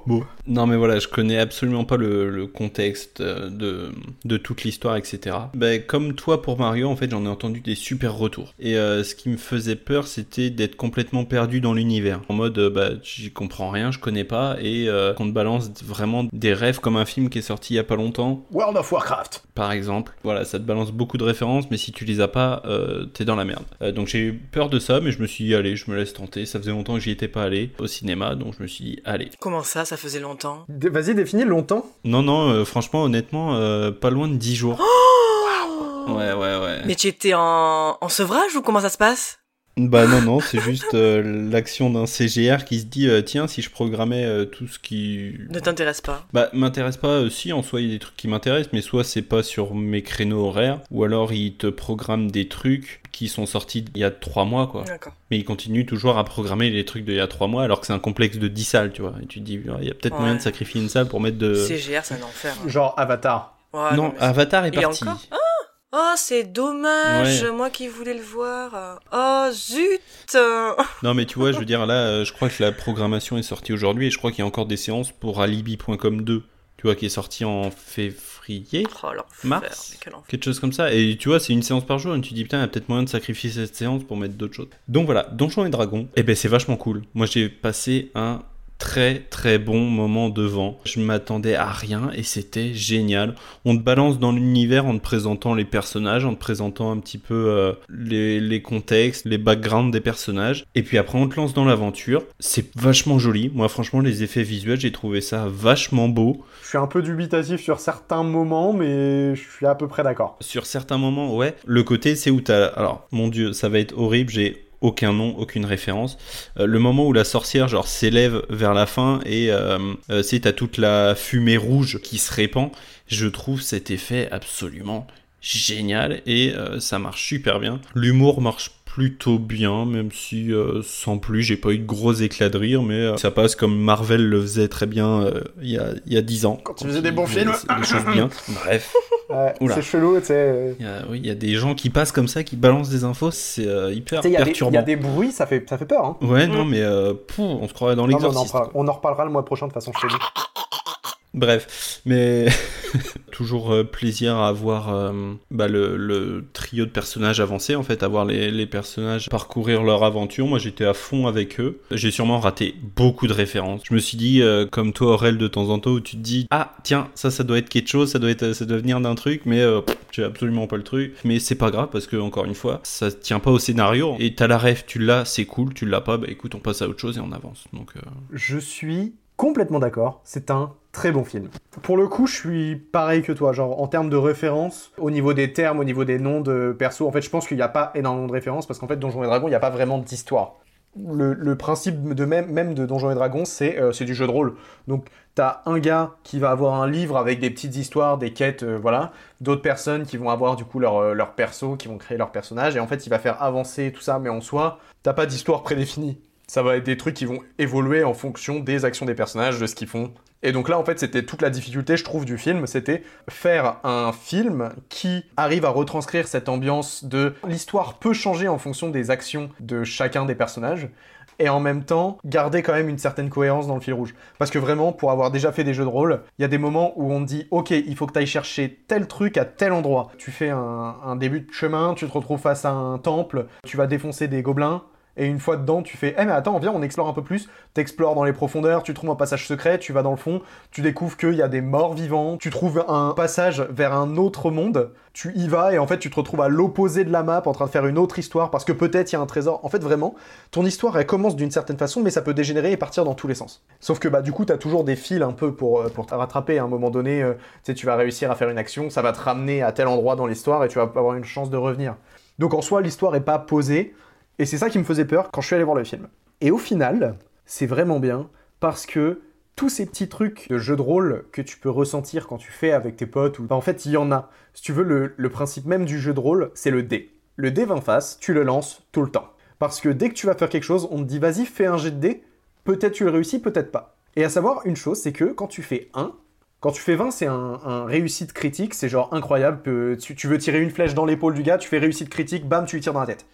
non mais voilà, je connais absolument pas le, le contexte euh, de, de toute l'histoire, etc. Bah, comme toi pour Mario, en fait j'en ai entendu des super retours. Et euh, ce qui me faisait peur, c'était d'être complètement perdu dans l'univers. En mode, euh, bah j'y comprends rien, je connais pas, et euh, qu'on te balance vraiment des rêves comme un film qui est sorti il y a pas longtemps, World of Warcraft. par exemple. Voilà, ça te balance beaucoup de références, mais si tu les as pas, euh, t'es dans la merde. Euh, donc j'ai eu peur de ça, mais je me suis dit, allez, je me laisse tenter. Ça faisait longtemps que j'y étais pas allé au cinéma, donc je me suis dit, allez. Comment ça, ça faisait longtemps? Dé- Vas-y, définis longtemps. Non, non, euh, franchement, honnêtement, euh, pas loin de 10 jours. ouais, ouais, ouais. Mais tu étais en... en sevrage ou comment ça se passe? Bah non, non, c'est juste euh, l'action d'un CGR qui se dit, euh, tiens, si je programmais euh, tout ce qui... Ne t'intéresse pas. Bah, m'intéresse pas, euh, si, en soi, il y a des trucs qui m'intéressent, mais soit c'est pas sur mes créneaux horaires, ou alors il te programme des trucs qui sont sortis il y a 3 mois, quoi. D'accord. Mais il continue toujours à programmer les trucs d'il y a 3 mois, alors que c'est un complexe de 10 salles, tu vois. Et tu te dis, il y a peut-être Ouais. moyen de sacrifier une salle pour mettre de... CGR, c'est un enfer. hein. Genre Avatar. Ouais, non, Avatar est Et parti. encore? Oh, c'est dommage, Ouais. moi qui voulais le voir. Oh, zut Non, mais tu vois, je veux dire, là, euh, je crois que la programmation est sortie aujourd'hui, et je crois qu'il y a encore des séances pour Alibi.com 2, tu vois, qui est sorti en février. Oh, Mars. Quelque chose comme ça. Et tu vois, c'est une séance par jour. Et tu te dis, putain, il y a peut-être moyen de sacrifier cette séance pour mettre d'autres choses. Donc voilà, Donjons et Dragons, eh ben c'est vachement cool. Moi, j'ai passé un très très bon moment devant. Je m'attendais à rien et c'était génial. On te balance dans l'univers en te présentant les personnages, en te présentant un petit peu euh, les, les contextes, les backgrounds des personnages. Et puis après, on te lance dans l'aventure. C'est vachement joli. Moi, franchement, les effets visuels, j'ai trouvé ça vachement beau. Je suis un peu dubitatif sur certains moments, mais je suis à peu près d'accord. Sur certains moments, ouais. Le côté, c'est où t'as. Alors, mon dieu, ça va être horrible, j'ai aucun nom, aucune référence. Euh, le moment où la sorcière, genre, s'élève vers la fin et, euh, euh, c'est, t'as toute la fumée rouge qui se répand. Je trouve cet effet absolument génial et ça marche super bien. L'humour marche plutôt bien, même si euh, sans plus, j'ai pas eu de gros éclats de rire, mais euh, ça passe comme Marvel le faisait très bien euh, il y, a, il y a 10 ans. Quand il faisait des bons films. Des choses bien. Bref. Ouais, c'est chelou, tu sais. Il y a- oui, il y a des gens qui passent comme ça, qui balancent des infos, c'est euh, hyper Tu sais, Il y, a des- il y perturbant. a des bruits, ça fait, ça fait peur. Hein. Ouais, non, mais euh, pouf, on se croirait dans mais on, on en reparlera le mois prochain de façon, te dis. Bref, mais toujours euh, plaisir à voir euh, bah, le, trio de personnages avancer, en fait, à voir les, personnages parcourir leur aventure. Moi, j'étais à fond avec eux. J'ai sûrement raté beaucoup de références. Je me suis dit, euh, comme toi, Aurel, de temps en temps, où tu te dis, ah, tiens, ça, ça doit être quelque chose, ça doit, être, ça doit venir d'un truc, mais euh, j'ai absolument pas le truc. Mais c'est pas grave, parce que, encore une fois, ça tient pas au scénario. Et t'as la rêve, tu l'as, c'est cool, tu l'as pas, bah écoute, on passe à autre chose et on avance. Donc, Je suis complètement d'accord. C'est un très bon film. Pour le coup, je suis pareil que toi. Genre, en termes de références, au niveau des termes, au niveau des noms de persos, en fait, je pense qu'il n'y a pas énormément de références parce qu'en fait, Donjons et Dragons, il n'y a pas vraiment d'histoire. Le, principe de même, de Donjons et Dragons, c'est euh, du jeu de rôle. Donc, t'as un gars qui va avoir un livre avec des petites histoires, des quêtes, euh, voilà. D'autres personnes qui vont avoir du coup leur, euh, leur perso, qui vont créer leur personnage. Et en fait, il va faire avancer tout ça, mais en soi, t'as pas d'histoire prédéfinie. Ça va être des trucs qui vont évoluer en fonction des actions des personnages, de ce qu'ils font. Et donc là, en fait, c'était toute la difficulté, je trouve, du film, c'était faire un film qui arrive à retranscrire cette ambiance de l'histoire peut changer en fonction des actions de chacun des personnages, et en même temps garder quand même une certaine cohérence dans le fil rouge. Parce que vraiment, pour avoir déjà fait des jeux de rôle, il y a des moments où on dit, ok, il faut que tu ailles chercher tel truc à tel endroit. Tu fais un, un début de chemin, tu te retrouves face à un temple, tu vas défoncer des gobelins, et une fois dedans, tu fais Eh mais attends, viens, on explore un peu plus. T'explores dans les profondeurs, tu trouves un passage secret, tu vas dans le fond, tu découvres qu'il y a des morts vivants, tu trouves un passage vers un autre monde, tu y vas et en fait tu te retrouves à l'opposé de la map en train de faire une autre histoire parce que peut-être il y a un trésor. En fait, vraiment, ton histoire elle commence d'une certaine façon, mais ça peut dégénérer et partir dans tous les sens. Sauf que bah du coup, t'as toujours des fils un peu pour, euh, pour te rattraper. À un moment donné, euh, tu tu vas réussir à faire une action, ça va te ramener à tel endroit dans l'histoire et tu vas avoir une chance de revenir. Donc en soi, l'histoire est pas posée. Et c'est ça qui me faisait peur quand je suis allé voir le film. Et au final, c'est vraiment bien parce que tous ces petits trucs de jeu de rôle que tu peux ressentir quand tu fais avec tes potes, ou bah, en fait il y en a. Si tu veux, le, principe même du jeu de rôle, c'est le dé. Le dé 20 face, tu le lances tout le temps. Parce que dès que tu vas faire quelque chose, on te dit vas-y, fais un jet de dé, peut-être tu le réussis, peut-être pas. Et à savoir une chose, c'est que quand tu fais 1, quand tu fais 20, c'est un, réussite critique, c'est genre incroyable. tu veux tirer une flèche dans l'épaule du gars, tu fais réussite critique, bam, tu lui tires dans la tête.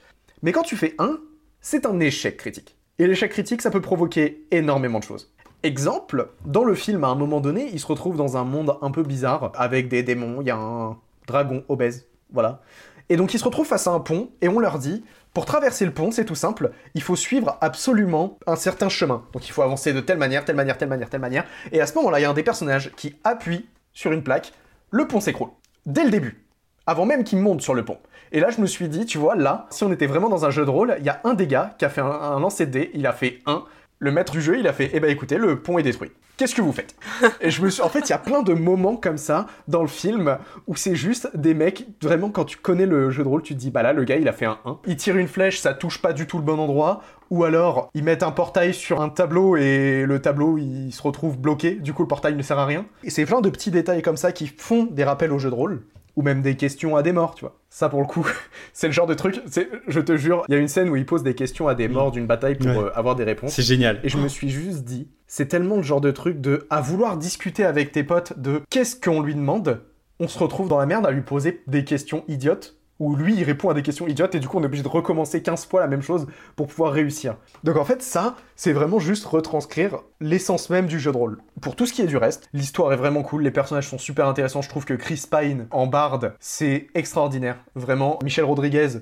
Mais quand tu fais 1, c'est un échec critique. Et l'échec critique, ça peut provoquer énormément de choses. Exemple, dans le film, à un moment donné, il se retrouve dans un monde un peu bizarre, avec des démons, il y a un dragon obèse, voilà. Et donc ils se retrouvent face à un pont, et on leur dit, pour traverser le pont, c'est tout simple, il faut suivre absolument un certain chemin. Donc il faut avancer de telle manière, telle manière, telle manière, telle manière. Et à ce moment-là, il y a un des personnages qui appuie sur une plaque, le pont s'écroule. Dès le début. Avant même qu'il monte sur le pont. Et là, je me suis dit, tu vois, là, si on était vraiment dans un jeu de rôle, il y a un des gars qui a fait un, un lancer de dés, il a fait 1. Le maître du jeu, il a fait, eh ben écoutez, le pont est détruit. Qu'est-ce que vous faites? Et je me suis, en fait, il y a plein de moments comme ça dans le film où c'est juste des mecs, vraiment, quand tu connais le jeu de rôle, tu te dis, bah là, le gars, il a fait un 1. Il tire une flèche, ça touche pas du tout le bon endroit. Ou alors, ils mettent un portail sur un tableau et le tableau, il se retrouve bloqué. Du coup, le portail ne sert à rien. Et c'est plein de petits détails comme ça qui font des rappels au jeu de rôle ou même des questions à des morts, tu vois. Ça, pour le coup, c'est le genre de truc, c'est, je te jure, il y a une scène où il pose des questions à des morts d'une bataille pour Ouais. euh, avoir des réponses. c'est génial. Et je me suis juste dit, c'est tellement le genre de truc de, à vouloir discuter avec tes potes de qu'est-ce qu'on lui demande, on se retrouve dans la merde à lui poser des questions idiotes, où lui il répond à des questions idiotes, et du coup on est obligé de recommencer 15 fois la même chose pour pouvoir réussir. Donc en fait, ça, c'est vraiment juste retranscrire l'essence même du jeu de rôle. Pour tout ce qui est du reste, l'histoire est vraiment cool, les personnages sont super intéressants, je trouve que Chris Pine en barde, c'est extraordinaire. Vraiment, Michel Rodriguez,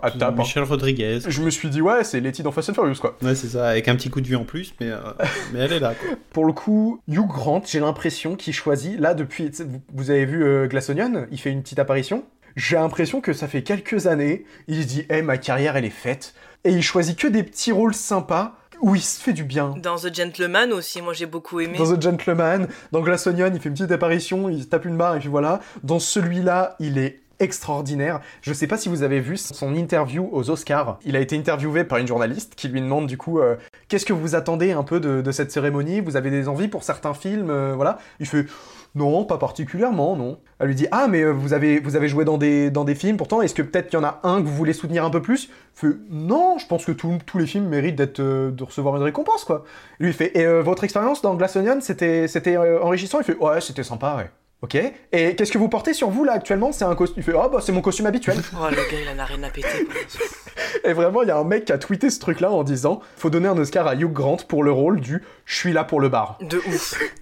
à tape. hein. Michel Rodriguez. Je me suis dit, ouais, c'est Letty dans Fast and Furious, quoi. Ouais, c'est ça, avec un petit coup de vue en plus, mais, euh, mais elle est là, quoi. Pour le coup, Hugh Grant, j'ai l'impression qu'il choisit, là, depuis, vous avez vu euh, Glass Onion, il fait une petite apparition. J'ai l'impression que ça fait quelques années, il se dit, eh, ma carrière, elle est faite. Et il choisit que des petits rôles sympas où il se fait du bien. Dans The Gentleman aussi, moi j'ai beaucoup aimé. Dans The Gentleman, dans Glass Onion, il fait une petite apparition, il tape une barre et puis voilà. Dans celui-là, il est extraordinaire. Je sais pas si vous avez vu son interview aux Oscars. Il a été interviewé par une journaliste qui lui demande du coup euh, qu'est-ce que vous attendez un peu de, de cette cérémonie? Vous avez des envies pour certains films euh, Voilà. Il fait Non, pas particulièrement, non. Elle lui dit Ah, mais euh, vous avez, vous avez joué dans des, dans des films, pourtant, est-ce que peut-être qu'il y en a un que vous voulez soutenir un peu plus? Il fait Non, je pense que tous tous les films méritent d'être, euh, de recevoir une récompense, quoi. Lui, il fait Et euh, votre expérience dans Glass Onion, c'était, c'était enrichissant? Il fait Ouais, c'était sympa, ouais. Ok. Et qu'est-ce que vous portez sur vous là actuellement? C'est un costume. Ah, bah c'est mon costume habituel. Oh, le gars, il en a rien à péter. Et vraiment, il y a un mec qui a tweeté ce truc-là en disant Faut donner un Oscar à Hugh Grant pour le rôle du Je suis là pour le bar. De ouf.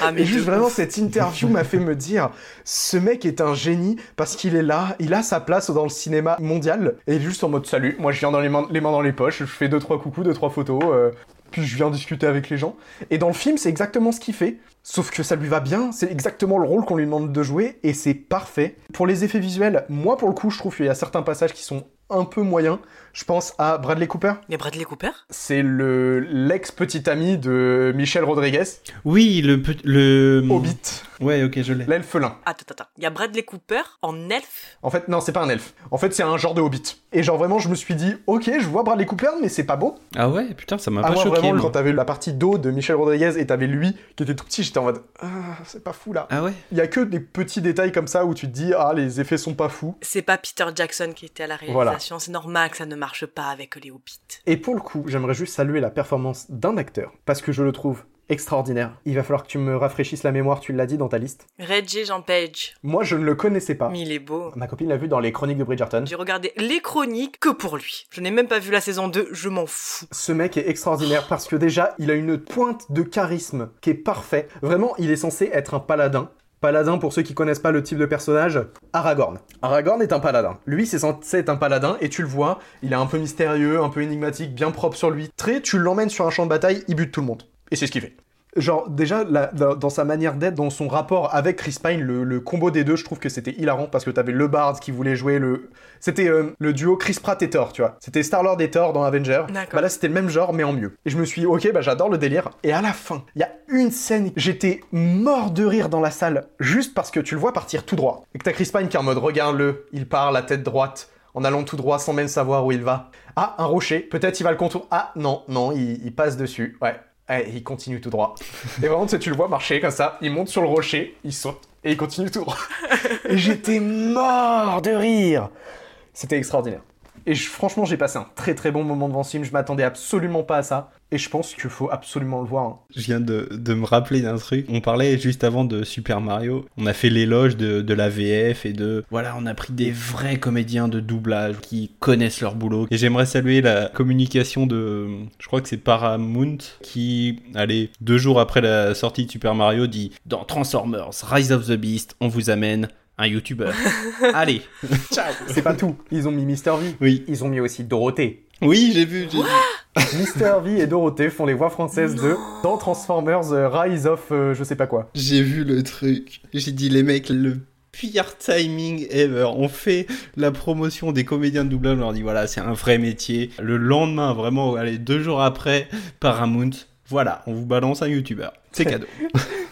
Ah, mais Et juste vraiment, ouf. cette interview m'a fait me dire ce mec est un génie parce qu'il est là, il a sa place dans le cinéma mondial et il est juste en mode salut. Moi, je viens dans les mains, les mains dans les poches, je fais deux trois coucous, deux trois photos, euh, puis je viens discuter avec les gens. Et dans le film, c'est exactement ce qu'il fait. Sauf que ça lui va bien, c'est exactement le rôle qu'on lui demande de jouer et c'est parfait. Pour les effets visuels, moi pour le coup, je trouve qu'il y a certains passages qui sont un peu moyens. Je pense à Bradley Cooper. Mais Bradley Cooper? C'est le l'ex-petit ami de Michel Rodriguez, Oui, le... le... Hobbit, Ouais, ok, je l'ai. l'elfelin. Attends, attends, attends. Il y a Bradley Cooper en elfe? En fait, non, c'est pas un elfe. En fait, c'est un genre de hobbit. Et genre, vraiment, je me suis dit, ok, je vois Bradley Cooper, mais c'est pas beau. Ah ouais, putain, ça m'a Ah, pas moi, choqué. vraiment, moi. quand t'avais la partie d'eau de Michel Rodriguez et t'avais lui qui était tout petit, j'étais en mode, ah, c'est pas fou là. Ah ouais Il y a que des petits détails comme ça où tu te dis, ah, les effets sont pas fous. C'est pas Peter Jackson qui était à la Voilà. réalisation. C'est normal que ça ne marche pas avec les hobbits. Et pour le coup, j'aimerais juste saluer la performance d'un acteur, parce que je le trouve extraordinaire. Il va falloir que tu me rafraîchisses la mémoire, tu l'as dit dans ta liste. Reggie Jean Page. Moi, je ne le connaissais pas. Mais il est beau. Ma copine l'a vu dans les chroniques de Bridgerton. J'ai regardé les chroniques que pour lui. Je n'ai même pas vu la saison 2, je m'en fous. Ce mec est extraordinaire parce que déjà, il a une pointe de charisme qui est parfait. Vraiment, il est censé être un paladin. Paladin, pour ceux qui connaissent pas le type de personnage, Aragorn. Aragorn est un paladin. Lui, c'est un paladin, et tu le vois, il est un peu mystérieux, un peu énigmatique, bien propre sur lui. Très, tu l'emmènes sur un champ de bataille, il bute tout le monde. Et c'est ce qu'il fait. Genre, déjà, la- dans sa manière d'être, dans son rapport avec Chris Pine, le, le combo des deux, je trouve que c'était hilarant parce que t'avais le Bard qui voulait jouer le. C'était euh, le duo Chris Pratt et Thor, tu vois. C'était Star-Lord et Thor dans Avenger. Bah là, c'était le même genre, mais en mieux. Et je me suis dit, ok, bah j'adore le délire. Et à la fin, il y a une scène, j'étais mort de rire dans la salle, juste parce que tu le vois partir tout droit. Et que t'as Chris Pine qui est en mode, regarde-le, il part la tête droite. En allant tout droit sans même savoir où il va. Ah, un rocher, peut-être il va le contour. Ah, non, non, il, il passe dessus. Ouais. Ouais, il continue tout droit. Et vraiment, tu sais, tu le vois marcher comme ça, il monte sur le rocher, il saute, et il continue tout droit. Et j'étais mort de rire C'était extraordinaire. Et franchement, j'ai passé un très très bon moment devant ce je m'attendais absolument pas à ça, et je pense qu'il faut absolument le voir. hein. Je viens de, de me rappeler d'un truc. On parlait juste avant de Super Mario. On a fait l'éloge de, de la VF et de... Voilà, on a pris des vrais comédiens de doublage qui connaissent leur boulot. Et j'aimerais saluer la communication de... Je crois que c'est Paramount qui, allez, deux jours après la sortie de Super Mario, dit « Dans Transformers, Rise of the Beast, on vous amène un YouTuber. allez Ciao C'est pas tout, ils ont mis Mister V. Oui. Ils ont mis aussi Dorothée. Oui, j'ai vu, j'ai vu. Mister V et Dorothée font les voix françaises de dans Transformers euh, Rise of euh, je sais pas quoi. J'ai vu le truc. J'ai dit, les mecs, le pire timing ever. On fait la promotion des comédiens de doublage. On leur dit, voilà, c'est un vrai métier. Le lendemain, vraiment, allez, deux jours après, Paramount. Voilà, on vous balance un youtubeur. C'est cadeau.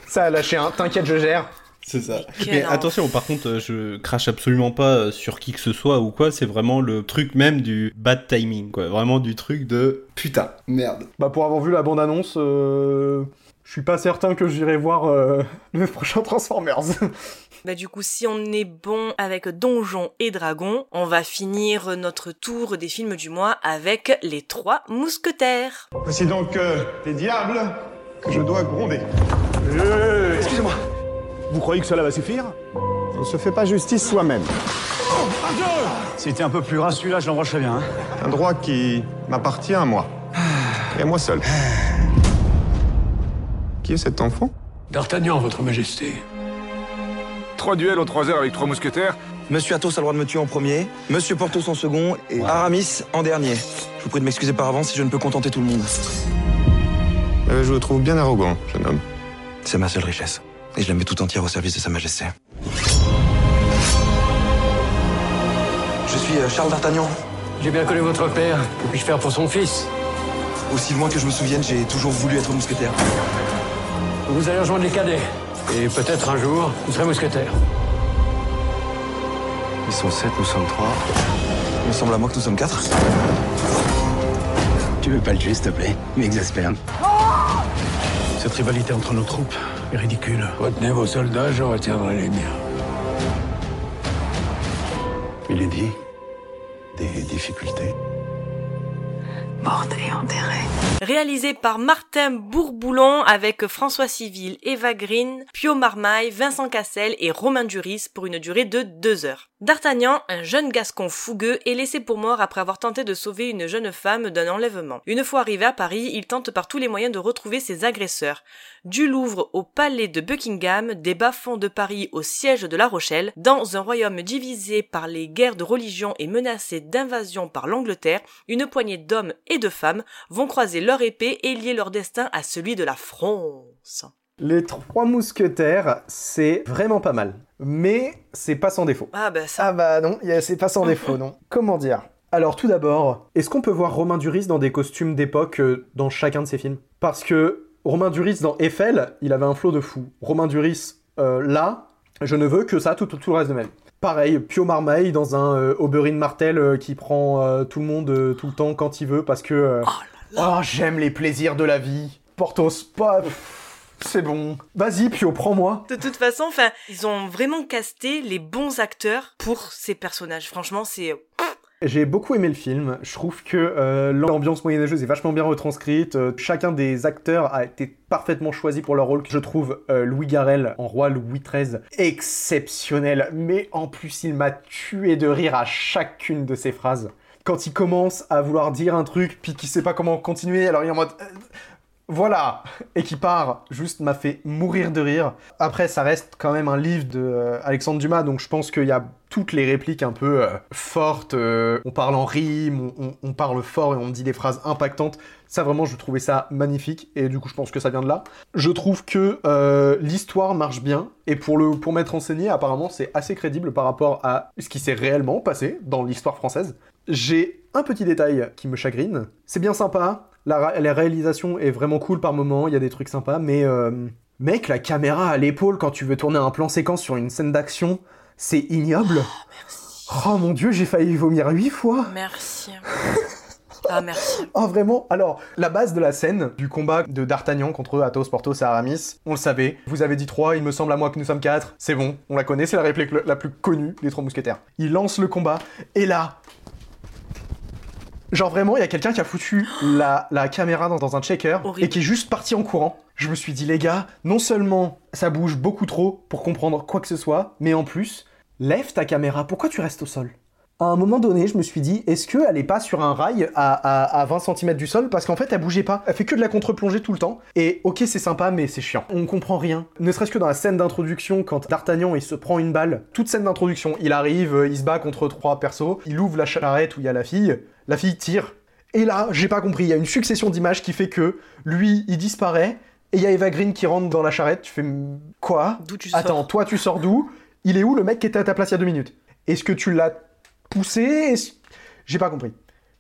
Ça a lâché un, t'inquiète, je gère. C'est ça. Quel Mais attention, par contre, euh, je crache absolument pas euh, sur qui que ce soit ou quoi. C'est vraiment le truc même du bad timing, quoi. Vraiment du truc de putain, merde. Bah pour avoir vu la bande-annonce, euh, je suis pas certain que j'irai voir euh, le prochain Transformers. Bah du coup, si on est bon avec Donjons et Dragons, on va finir notre tour des films du mois avec Les Trois Mousquetaires. Voici donc euh, les diables que je dois gronder. Excusez-moi. Vous croyez que cela va suffire? On ne se fait pas justice soi-même. C'était un peu plus ras celui-là, je l'embrancherais bien. hein. Un droit qui m'appartient à moi. Et à moi seul. Qui est cet enfant? D'Artagnan, votre majesté. Trois duels aux trois heures avec trois mousquetaires. Monsieur Athos a le droit de me tuer en premier, Monsieur Porthos en second et Aramis en dernier. Je vous prie de m'excuser par avance si je ne peux contenter tout le monde. Euh, Je vous trouve bien arrogant, jeune homme. C'est ma seule richesse. Et je la mets tout entière au service de Sa Majesté. Je suis euh, Charles d'Artagnan. J'ai bien connu votre père. Que puis-je faire pour son fils? Aussi loin que je me souvienne, j'ai toujours voulu être mousquetaire. Vous allez rejoindre les cadets. Et peut-être un jour, vous serez mousquetaire. Ils sont sept, nous sommes trois. Il me semble à moi que nous sommes quatre. Tu veux pas le tuer, s'il te plaît? Il m'exaspère. Ce Cette rivalité entre nos troupes est ridicule. Retenez vos soldats, je retiendrai les miens. Milady, des difficultés Réalisé par Martin Bourboulon avec François Civil, Eva Green, Pio Marmaille, Vincent Cassel et Romain Duris pour une durée de deux heures. D'Artagnan, un jeune gascon fougueux, est laissé pour mort après avoir tenté de sauver une jeune femme d'un enlèvement. Une fois arrivé à Paris, il tente par tous les moyens de retrouver ses agresseurs. Du Louvre au palais de Buckingham, des bas-fonds de Paris au siège de La Rochelle, dans un royaume divisé par les guerres de religion et menacé d'invasion par l'Angleterre, une poignée d'hommes et de femmes vont croiser leur épée et lier leur destin à celui de la France. Les trois mousquetaires, c'est vraiment pas mal. Mais c'est pas sans défaut. Ah bah ça. Ah bah non, c'est pas sans défaut, non. Comment dire? Alors tout d'abord, est-ce qu'on peut voir Romain Duris dans des costumes d'époque euh, dans chacun de ses films? Parce que Romain Duris dans Eiffel, il avait un flot de fou. Romain Duris, euh, là, je ne veux que ça tout, tout, le reste de vie. Pareil, Pio Marmaille dans un euh, Oberyn Martel qui prend tout le monde tout le temps quand il veut parce que... oh, oh j'aime les plaisirs de la vie. Portos, pas... C'est bon. Vas-y, Pio, prends-moi. De toute façon, enfin, ils ont vraiment casté les bons acteurs pour ces personnages. Franchement, c'est j'ai beaucoup aimé le film. Je trouve que euh, l'ambiance moyenâgeuse est vachement bien retranscrite. Euh, chacun des acteurs a été parfaitement choisi pour leur rôle. Je trouve euh, Louis Garrel en roi Louis XIII exceptionnel. Mais en plus, il m'a tué de rire à chacune de ses phrases. Quand il commence à vouloir dire un truc, puis qu'il sait pas comment continuer, alors il est en mode voilà, et qui part, juste m'a fait mourir de rire. Après, ça reste quand même un livre de euh, Alexandre Dumas, donc je pense qu'il y a toutes les répliques un peu euh, fortes. Euh, on parle en rime, on, parle fort et on dit des phrases impactantes. Ça, vraiment, je trouvais ça magnifique, et du coup, je pense que ça vient de là. Je trouve que l'histoire marche bien, et pour, le, pour m'être enseigné, apparemment, c'est assez crédible par rapport à ce qui s'est réellement passé dans l'histoire française. J'ai un petit détail qui me chagrine. C'est bien sympa, la, réalisation est vraiment cool par moment, il y a des trucs sympas, mais euh, mec, la caméra à l'épaule quand tu veux tourner un plan séquence sur une scène d'action, c'est ignoble. Oh, merci. Oh mon dieu, j'ai failli vomir huit fois. Merci. Ah, merci. Oh, vraiment Alors, la base de la scène du combat de D'Artagnan contre Athos, Porthos et Aramis, on le savait. Vous avez dit trois, il me semble à moi que nous sommes quatre. C'est bon, on la connaît, c'est la réplique la plus connue des trois mousquetaires. Il lance le combat, et là, Genre vraiment, il y a quelqu'un qui a foutu la, caméra dans, un checker et qui est juste parti en courant. Je me suis dit, les gars, non seulement ça bouge beaucoup trop pour comprendre quoi que ce soit, mais en plus, lève ta caméra, pourquoi tu restes au sol? À un moment donné, je me suis dit, est-ce qu'elle est pas sur un rail à, 20 cm du sol? Parce qu'en fait, elle bougeait pas. Elle fait que de la contre-plongée tout le temps. Et ok, c'est sympa, mais c'est chiant. On comprend rien. Ne serait-ce que dans la scène d'introduction, quand D'Artagnan, il se prend une balle. Toute scène d'introduction, il arrive, euh, il se bat contre trois persos, il ouvre la charrette où il y a la fille la fille tire. Et là, j'ai pas compris, il y a une succession d'images qui fait que lui, il disparaît, et il y a Eva Green qui rentre dans la charrette. Tu fais quoi? D'où tu Attends, toi tu sors d'où? Il est où le mec qui était à ta place il y a deux minutes? Est-ce que tu l'as poussé? J'ai pas compris.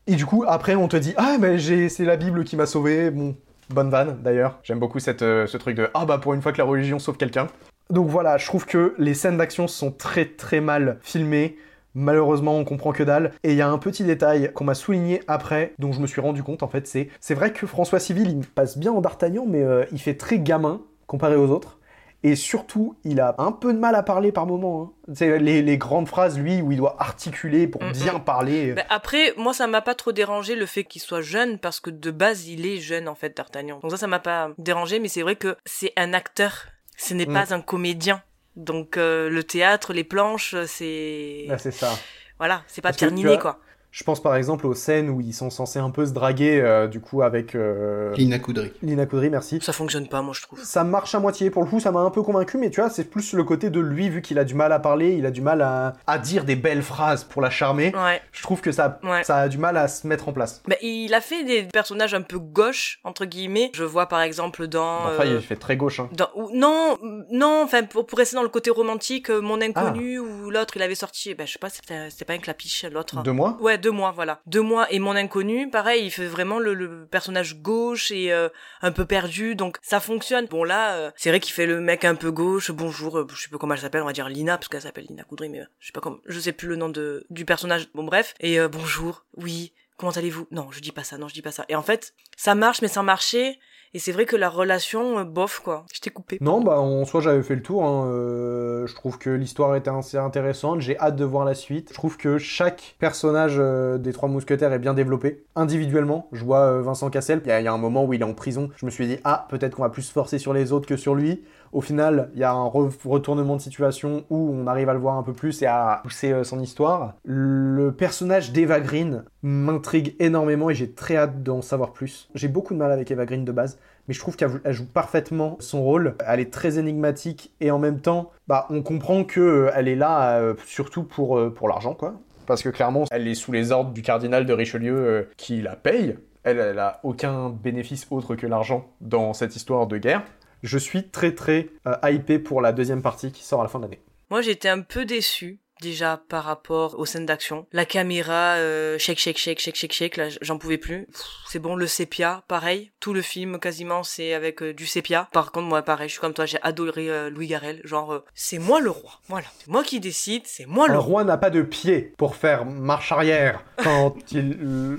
Et du coup, après, on te dit Ah, mais c'est la Bible qui m'a sauvé. Bon, bonne vanne d'ailleurs. J'aime beaucoup cette, euh, ce truc de Ah, bah pour une fois que la religion sauve quelqu'un. Donc voilà, je trouve que les scènes d'action sont très très mal filmées. Malheureusement, on comprend que dalle. Et il y a un petit détail qu'on m'a souligné après, dont je me suis rendu compte en fait, c'est c'est vrai que François Civil, il passe bien en D'Artagnan, mais euh, il fait très gamin comparé aux autres. Et surtout, il a un peu de mal à parler par moment. Hein. C'est les, grandes phrases, lui, où il doit articuler pour bien parler. Bah, après, moi, ça m'a pas trop dérangé le fait qu'il soit jeune, parce que de base, il est jeune, en fait, D'Artagnan. Donc ça, ça m'a pas dérangé, mais c'est vrai que c'est un acteur. Ce n'est mm. pas un comédien. Donc euh, le théâtre, les planches, c'est. Ah, c'est ça. Voilà, c'est pas Pierre Ninet, quoi. Je pense par exemple aux scènes où ils sont censés un peu se draguer, euh, du coup, avec. Euh... Lina Coudry. Lina Coudry, merci. Ça fonctionne pas, moi, je trouve. Ça marche à moitié. Pour le coup, ça m'a un peu convaincu, mais tu vois, c'est plus le côté de lui, vu qu'il a du mal à parler, il a du mal à, à dire des belles phrases pour la charmer. Ouais. Je trouve que ça, ça a du mal à se mettre en place. Bah, il a fait des personnages un peu gauche, entre guillemets. Je vois par exemple dans. Enfin, il fait très gauche, hein. Dans... Non, non, enfin, pour, pour rester dans le côté romantique, euh, Mon Inconnu, ah. ou l'autre, il avait sorti, bah, je sais pas, c'était pas un clapiche, l'autre. Deux mois Ouais, deux mois, voilà. Deux moi et mon inconnu, pareil, il fait vraiment le, personnage gauche et euh, un peu perdu, donc ça fonctionne. Bon là, euh, c'est vrai qu'il fait le mec un peu gauche. Bonjour, euh, je sais pas comment elle s'appelle, on va dire Lina parce qu'elle s'appelle Lina Coudry, mais je sais pas comment, je sais plus le nom de du personnage. Bon bref, et bonjour, oui, comment allez-vous? Non, je dis pas ça, non, je dis pas ça. Et en fait, ça marche, mais sans marcher. Et c'est vrai que la relation, euh, bof, quoi. Je t'ai coupé. Non, bah en soi j'avais fait le tour. Hein. Euh, je trouve que l'histoire était assez intéressante. J'ai hâte de voir la suite. Je trouve que chaque personnage euh, des Trois Mousquetaires est bien développé. Individuellement, je vois Vincent Cassel. Il y, y a un moment où il est en prison. Je me suis dit, ah, peut-être qu'on va plus se forcer sur les autres que sur lui. Au final, il y a un re- retournement de situation où on arrive à le voir un peu plus et à pousser euh, son histoire. Le personnage d'Eva Green m'intrigue énormément et j'ai très hâte d'en savoir plus. J'ai beaucoup de mal avec Eva Green de base, mais je trouve qu'elle elle joue parfaitement son rôle. Elle est très énigmatique et en même temps, bah, on comprend que euh, elle est là euh, surtout pour, pour l'argent, quoi. Parce que clairement, elle est sous les ordres du cardinal de Richelieu qui la paye. Elle, elle a aucun bénéfice autre que l'argent dans cette histoire de guerre. Je suis très très euh, hypé pour la deuxième partie qui sort à la fin de l'année. Moi, j'étais un peu déçue déjà par rapport aux scènes d'action. La caméra, euh, shake, shake, shake, shake, shake, shake, là, j'en pouvais plus. C'est bon, le sépia, pareil. Tout le film, quasiment, c'est avec euh, du sépia. Par contre, moi, pareil, je suis comme toi, j'ai adoré euh, Louis Garrel. Genre, euh, c'est moi le roi. Voilà. C'est moi qui décide, c'est moi le Un roi. roi n'a pas de pied pour faire marche arrière quand il le-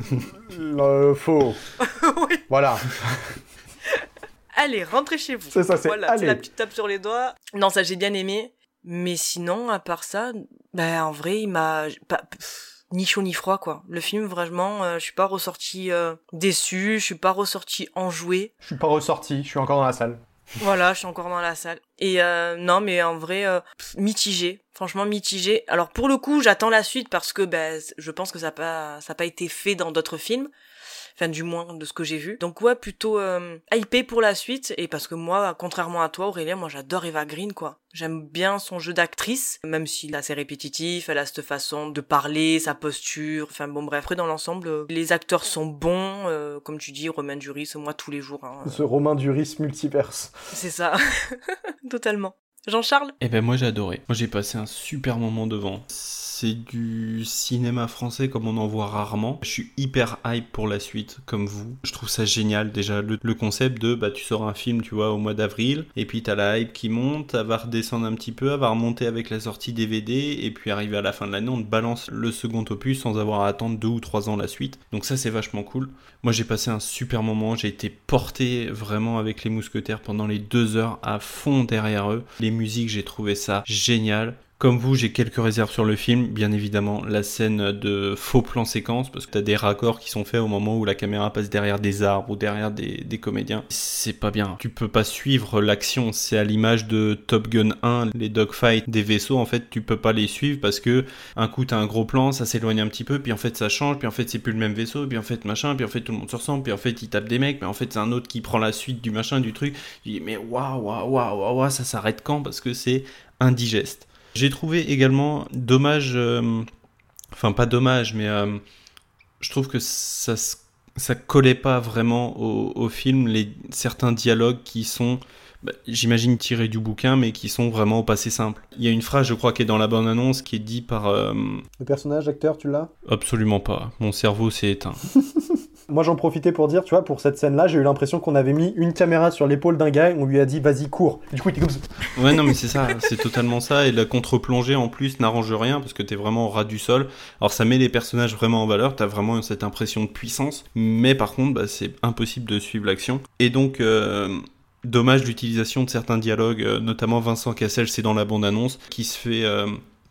le faut. Voilà. Allez, rentrez chez vous. C'est ça, c'est Voilà, la petite tape sur les doigts. Non, ça, j'ai bien aimé. Mais sinon, à part ça, ben, en vrai, il m'a, pas, pff, ni chaud ni froid, quoi. Le film, vraiment, euh, je suis pas ressorti euh, déçu, je suis pas ressorti enjoué. Je suis pas ressorti, je suis encore dans la salle. Voilà, je suis encore dans la salle. Et euh, non, mais en vrai, euh, mitigé. Franchement, mitigé. Alors pour le coup, j'attends la suite parce que ben, je pense que ça n'a pas, ça a pas été fait dans d'autres films. Enfin, du moins de ce que j'ai vu. Donc ouais, plutôt euh, hypé pour la suite. Et parce que moi, contrairement à toi, Aurélien, moi j'adore Eva Green, quoi. J'aime bien son jeu d'actrice, même s'il est assez répétitif, elle a cette façon de parler, sa posture, enfin bon bref. Après, dans l'ensemble, euh, les acteurs sont bons, euh, comme tu dis, Romain Duris, moi tous les jours. hein. Ce Romain Duris multiverse. C'est ça, totalement. Jean-Charles? Eh ben moi j'ai adoré. Moi j'ai passé un super moment devant. C'est du cinéma français comme on en voit rarement. Je suis hyper hype pour la suite, comme vous. Je trouve ça génial déjà le, le concept de bah tu sors un film tu vois au mois d'avril et puis t'as la hype qui monte, elle va redescendre un petit peu, elle va remonter avec la sortie DVD et puis arriver à la fin de l'année on te balance le second opus sans avoir à attendre deux ou trois ans la suite. Donc ça c'est vachement cool. Moi j'ai passé un super moment, j'ai été porté vraiment avec les mousquetaires pendant les deux heures à fond derrière eux. Les musiques j'ai trouvé ça génial. Comme vous, j'ai quelques réserves sur le film. Bien évidemment, la scène de faux plan séquence, parce que t'as des raccords qui sont faits au moment où la caméra passe derrière des arbres ou derrière des, des comédiens. C'est pas bien. Tu peux pas suivre l'action. C'est à l'image de Top Gun 1, les dogfights des vaisseaux. En fait, tu peux pas les suivre parce que un coup t'as un gros plan, ça s'éloigne un petit peu, puis en fait ça change, puis en fait c'est plus le même vaisseau, puis en fait machin, puis en fait tout le monde se ressemble, puis en fait il tape des mecs, mais en fait c'est un autre qui prend la suite du machin, du truc. Je dis, mais waouh, waouh, waouh, waouh, ça s'arrête quand? Parce que c'est indigeste. J'ai trouvé également dommage, euh, enfin pas dommage, mais euh, je trouve que ça ça collait pas vraiment au, au film les certains dialogues qui sont bah, j'imagine tirés du bouquin mais qui sont vraiment au passé simple. Il y a une phrase je crois qui est dans la bande annonce qui est dit par euh, Le personnage, acteur, tu l'as? Absolument pas. Mon cerveau s'est éteint. Moi j'en profitais pour dire, tu vois, pour cette scène-là, j'ai eu l'impression qu'on avait mis une caméra sur l'épaule d'un gars et on lui a dit vas-y cours. Du coup il était comme ça. Ouais, non, mais c'est ça, c'est totalement ça. Et la contre-plongée en plus n'arrange rien parce que t'es vraiment au ras du sol. Alors ça met les personnages vraiment en valeur, t'as vraiment cette impression de puissance. Mais par contre, bah, c'est impossible de suivre l'action. Et donc, euh, dommage l'utilisation de certains dialogues, euh, notamment Vincent Cassel, c'est dans la bande-annonce, qui se fait. euh,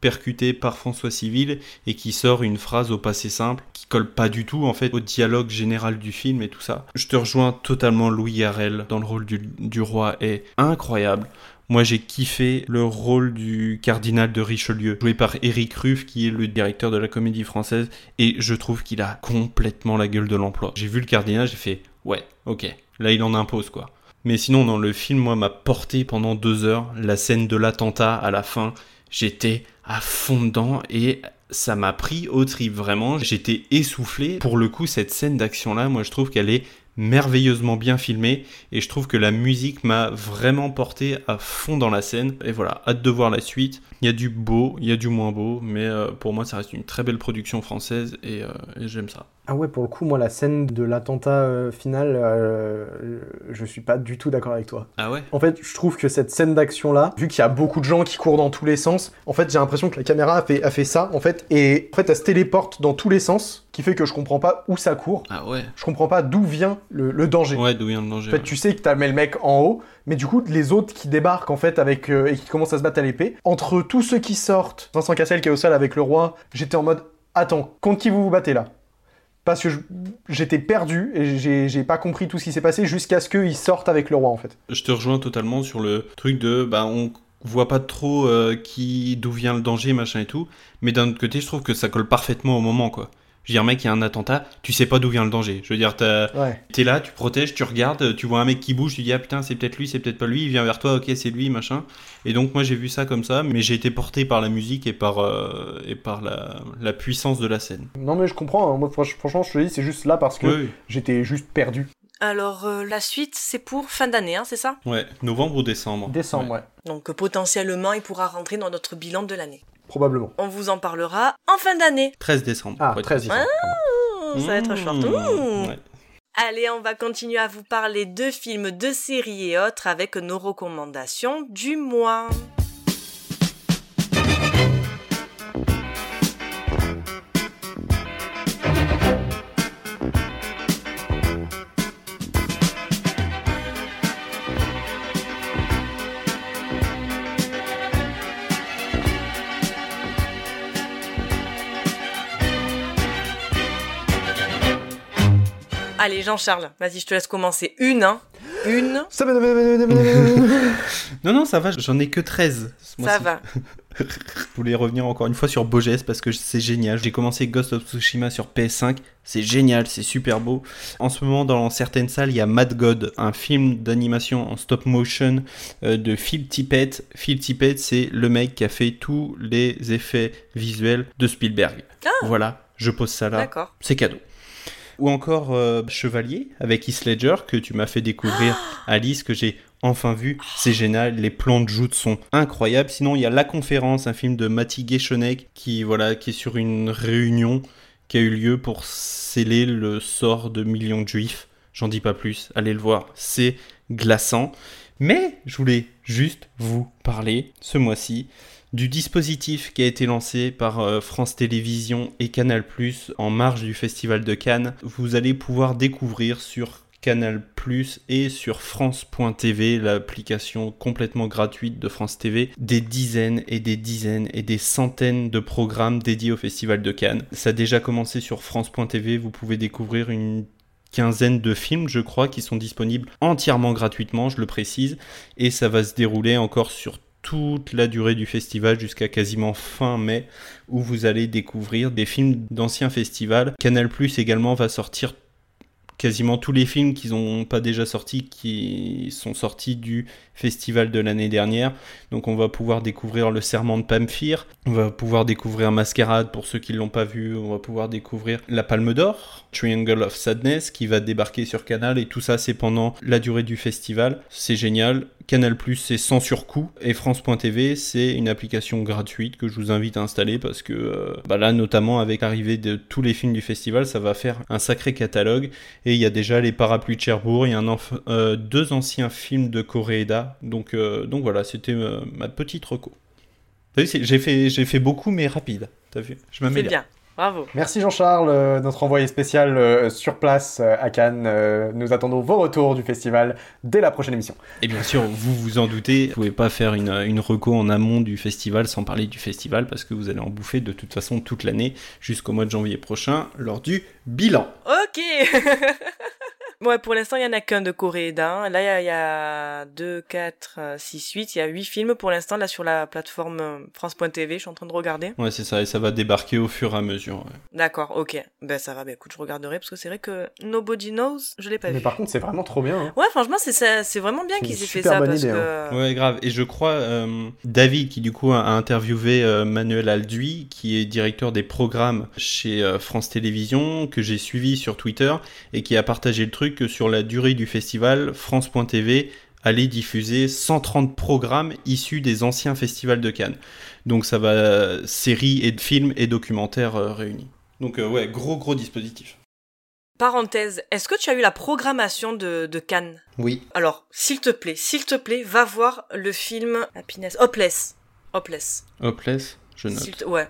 percuté par François Civil et qui sort une phrase au passé simple qui colle pas du tout en fait au dialogue général du film et tout ça. Je te rejoins totalement Louis Garrel dans le rôle du, du roi est incroyable. Moi, j'ai kiffé le rôle du cardinal de Richelieu, joué par Eric Ruff, qui est le directeur de la comédie française, et je trouve qu'il a complètement la gueule de l'emploi. J'ai vu le cardinal, j'ai fait, ouais, ok, là il en impose quoi. Mais sinon, dans le film, moi, m'a porté pendant deux heures la scène de l'attentat à la fin. J'étais à fond dedans et ça m'a pris au trip vraiment. J'étais essoufflé. Pour le coup, cette scène d'action-là, moi, je trouve qu'elle est merveilleusement bien filmée et je trouve que la musique m'a vraiment porté à fond dans la scène. Et voilà, hâte de voir la suite. Il y a du beau, il y a du moins beau, mais euh, pour moi, ça reste une très belle production française et, euh, et j'aime ça. Ah ouais, pour le coup, moi, la scène de l'attentat euh, final, euh, je suis pas du tout d'accord avec toi. Ah ouais? En fait, je trouve que cette scène d'action-là, vu qu'il y a beaucoup de gens qui courent dans tous les sens, en fait, j'ai l'impression que la caméra a fait, a fait ça, en fait, et en fait, elle se téléporte dans tous les sens, qui fait que je comprends pas où ça court. Ah ouais Je comprends pas d'où vient le, le danger. Ouais, d'où vient le danger. En fait, ouais. tu sais que t'as mis le mec en haut, mais du coup, les autres qui débarquent en fait avec euh, et qui commencent à se battre à l'épée, entre tous ceux qui sortent, Vincent Cassel qui est au sol avec le roi, j'étais en mode attends, contre qui vous vous battez là? Parce que j'étais perdu et j'ai j'ai pas compris tout ce qui s'est passé jusqu'à ce qu'ils sortent avec le roi en fait. Je te rejoins totalement sur le truc de bah on voit pas trop euh, qui d'où vient le danger machin et tout, mais d'un autre côté je trouve que ça colle parfaitement au moment quoi. Je veux dire mec il y a un attentat, tu sais pas d'où vient le danger. Je veux dire Ouais. t'es là, tu protèges, tu regardes, tu vois un mec qui bouge, tu dis ah putain c'est peut-être lui, c'est peut-être pas lui, il vient vers toi, ok c'est lui machin. Et donc moi j'ai vu ça comme ça, mais j'ai été porté par la musique et par euh, et par la, la puissance de la scène. Non mais je comprends, hein. moi franch- franchement je te dis c'est juste là parce que Oui, j'étais juste perdu. Alors, euh, la suite, c'est pour fin d'année, hein, c'est ça? Ouais, novembre ou décembre. Décembre, ouais. Donc, euh, potentiellement, il pourra rentrer dans notre bilan de l'année. Probablement. On vous en parlera en fin d'année. 13 décembre. Ah, pour être 13 précis. Ah, ça va être short. Mmh, Mmh. ouais. Allez, on va continuer à vous parler de films, de séries et autres avec nos recommandations du mois. Allez, Jean-Charles, vas-y, je te laisse commencer. Une, hein Une, Non, non, ça va, j'en ai que 13. ce ça va. Je voulais revenir encore une fois sur Boges parce que c'est génial. J'ai commencé Ghost of Tsushima sur PS5. C'est génial, c'est super beau. En ce moment, dans certaines salles, il y a Mad God, un film d'animation en stop motion euh, de Phil Tippett. Phil Tippett, c'est le mec qui a fait tous les effets visuels de Spielberg. Ah. Voilà, je pose ça là. D'accord. C'est cadeau. Ou encore euh, Chevalier avec Heath Ledger que tu m'as fait découvrir Alice que j'ai enfin vu. C'est génial, les plans de joutes sont incroyables. Sinon, il y a La Conférence, un film de Matti Geshonek qui voilà qui est sur une réunion qui a eu lieu pour sceller le sort de millions de juifs. J'en dis pas plus, allez le voir, c'est glaçant. Mais je voulais juste vous parler ce mois-ci du dispositif qui a été lancé par euh, France Télévisions et Canal+ en marge du Festival de Cannes. Vous allez pouvoir découvrir sur Canal+ et sur France.tv, l'application complètement gratuite de France TV, des dizaines et des dizaines et des centaines de programmes dédiés au Festival de Cannes. Ça a déjà commencé sur France.tv, vous pouvez découvrir une quinzaine de films, je crois, qui sont disponibles entièrement gratuitement, je le précise, et ça va se dérouler encore sur toute la durée du festival jusqu'à quasiment fin mai où vous allez découvrir des films d'anciens festivals. Canal Plus également va sortir quasiment tous les films qui n'ont pas déjà sortis, qui sont sortis du festival de l'année dernière. Donc on va pouvoir découvrir Le Serment de Pamphire, on va pouvoir découvrir Mascarade pour ceux qui ne l'ont pas vu, on va pouvoir découvrir La Palme d'Or, Triangle of Sadness qui va débarquer sur Canal et tout ça c'est pendant la durée du festival. C'est génial. Canal Plus c'est sans surcoût et France.tv c'est une application gratuite que je vous invite à installer parce que euh, bah là notamment avec l'arrivée de tous les films du festival ça va faire un sacré catalogue et il y a déjà les parapluies de Cherbourg, il y a un euh, deux anciens films de Koreeda donc, euh, donc voilà c'était euh, ma petite reco. T'as vu, c'est- j'ai fait, j'ai fait beaucoup mais rapide, t'as vu? Je C'est m'améliore. Bravo. Merci Jean-Charles, euh, notre envoyé spécial euh, sur place euh, à Cannes. Euh, nous attendons vos retours du festival dès la prochaine émission. Et bien sûr, vous vous en doutez, vous pouvez pas faire une, une reco en amont du festival sans parler du festival parce que vous allez en bouffer de toute façon toute l'année jusqu'au mois de janvier prochain lors du bilan. Ok Ouais, pour l'instant, il y en a qu'un de Coréeda. Là, il y a- il y, a 2, 4, 6, 8. Il y a 8 films pour l'instant, là, sur la plateforme euh, France.tv. Je suis en train de regarder. Ouais, c'est ça, et ça va débarquer au fur et à mesure. ouais. D'accord, ok. Ben, ça va. Ben, écoute, je regarderai parce que c'est vrai que Nobody Knows, je l'ai pas Mais vu. par contre, c'est vraiment trop bien. hein. Ouais, franchement, c'est vraiment bien qu'ils aient fait ça bonne parce idée, que. Ouais, grave. Et je crois, euh, David, qui du coup a interviewé euh, Manuel Alduy, qui est directeur des programmes chez euh, France Télévisions, que j'ai suivi sur Twitter, et qui a partagé le truc que sur la durée du festival, France.tv allait diffuser 130 programmes issus des anciens festivals de Cannes. Donc ça va séries et de films et documentaires euh, réunis. Donc euh, ouais, gros gros dispositif. Parenthèse, est-ce que tu as eu la programmation de, de Cannes? Oui. Alors, s'il te plaît, s'il te plaît, va voir le film Happiness. Hopeless. Hopeless. Hopeless, je note. te- Ouais,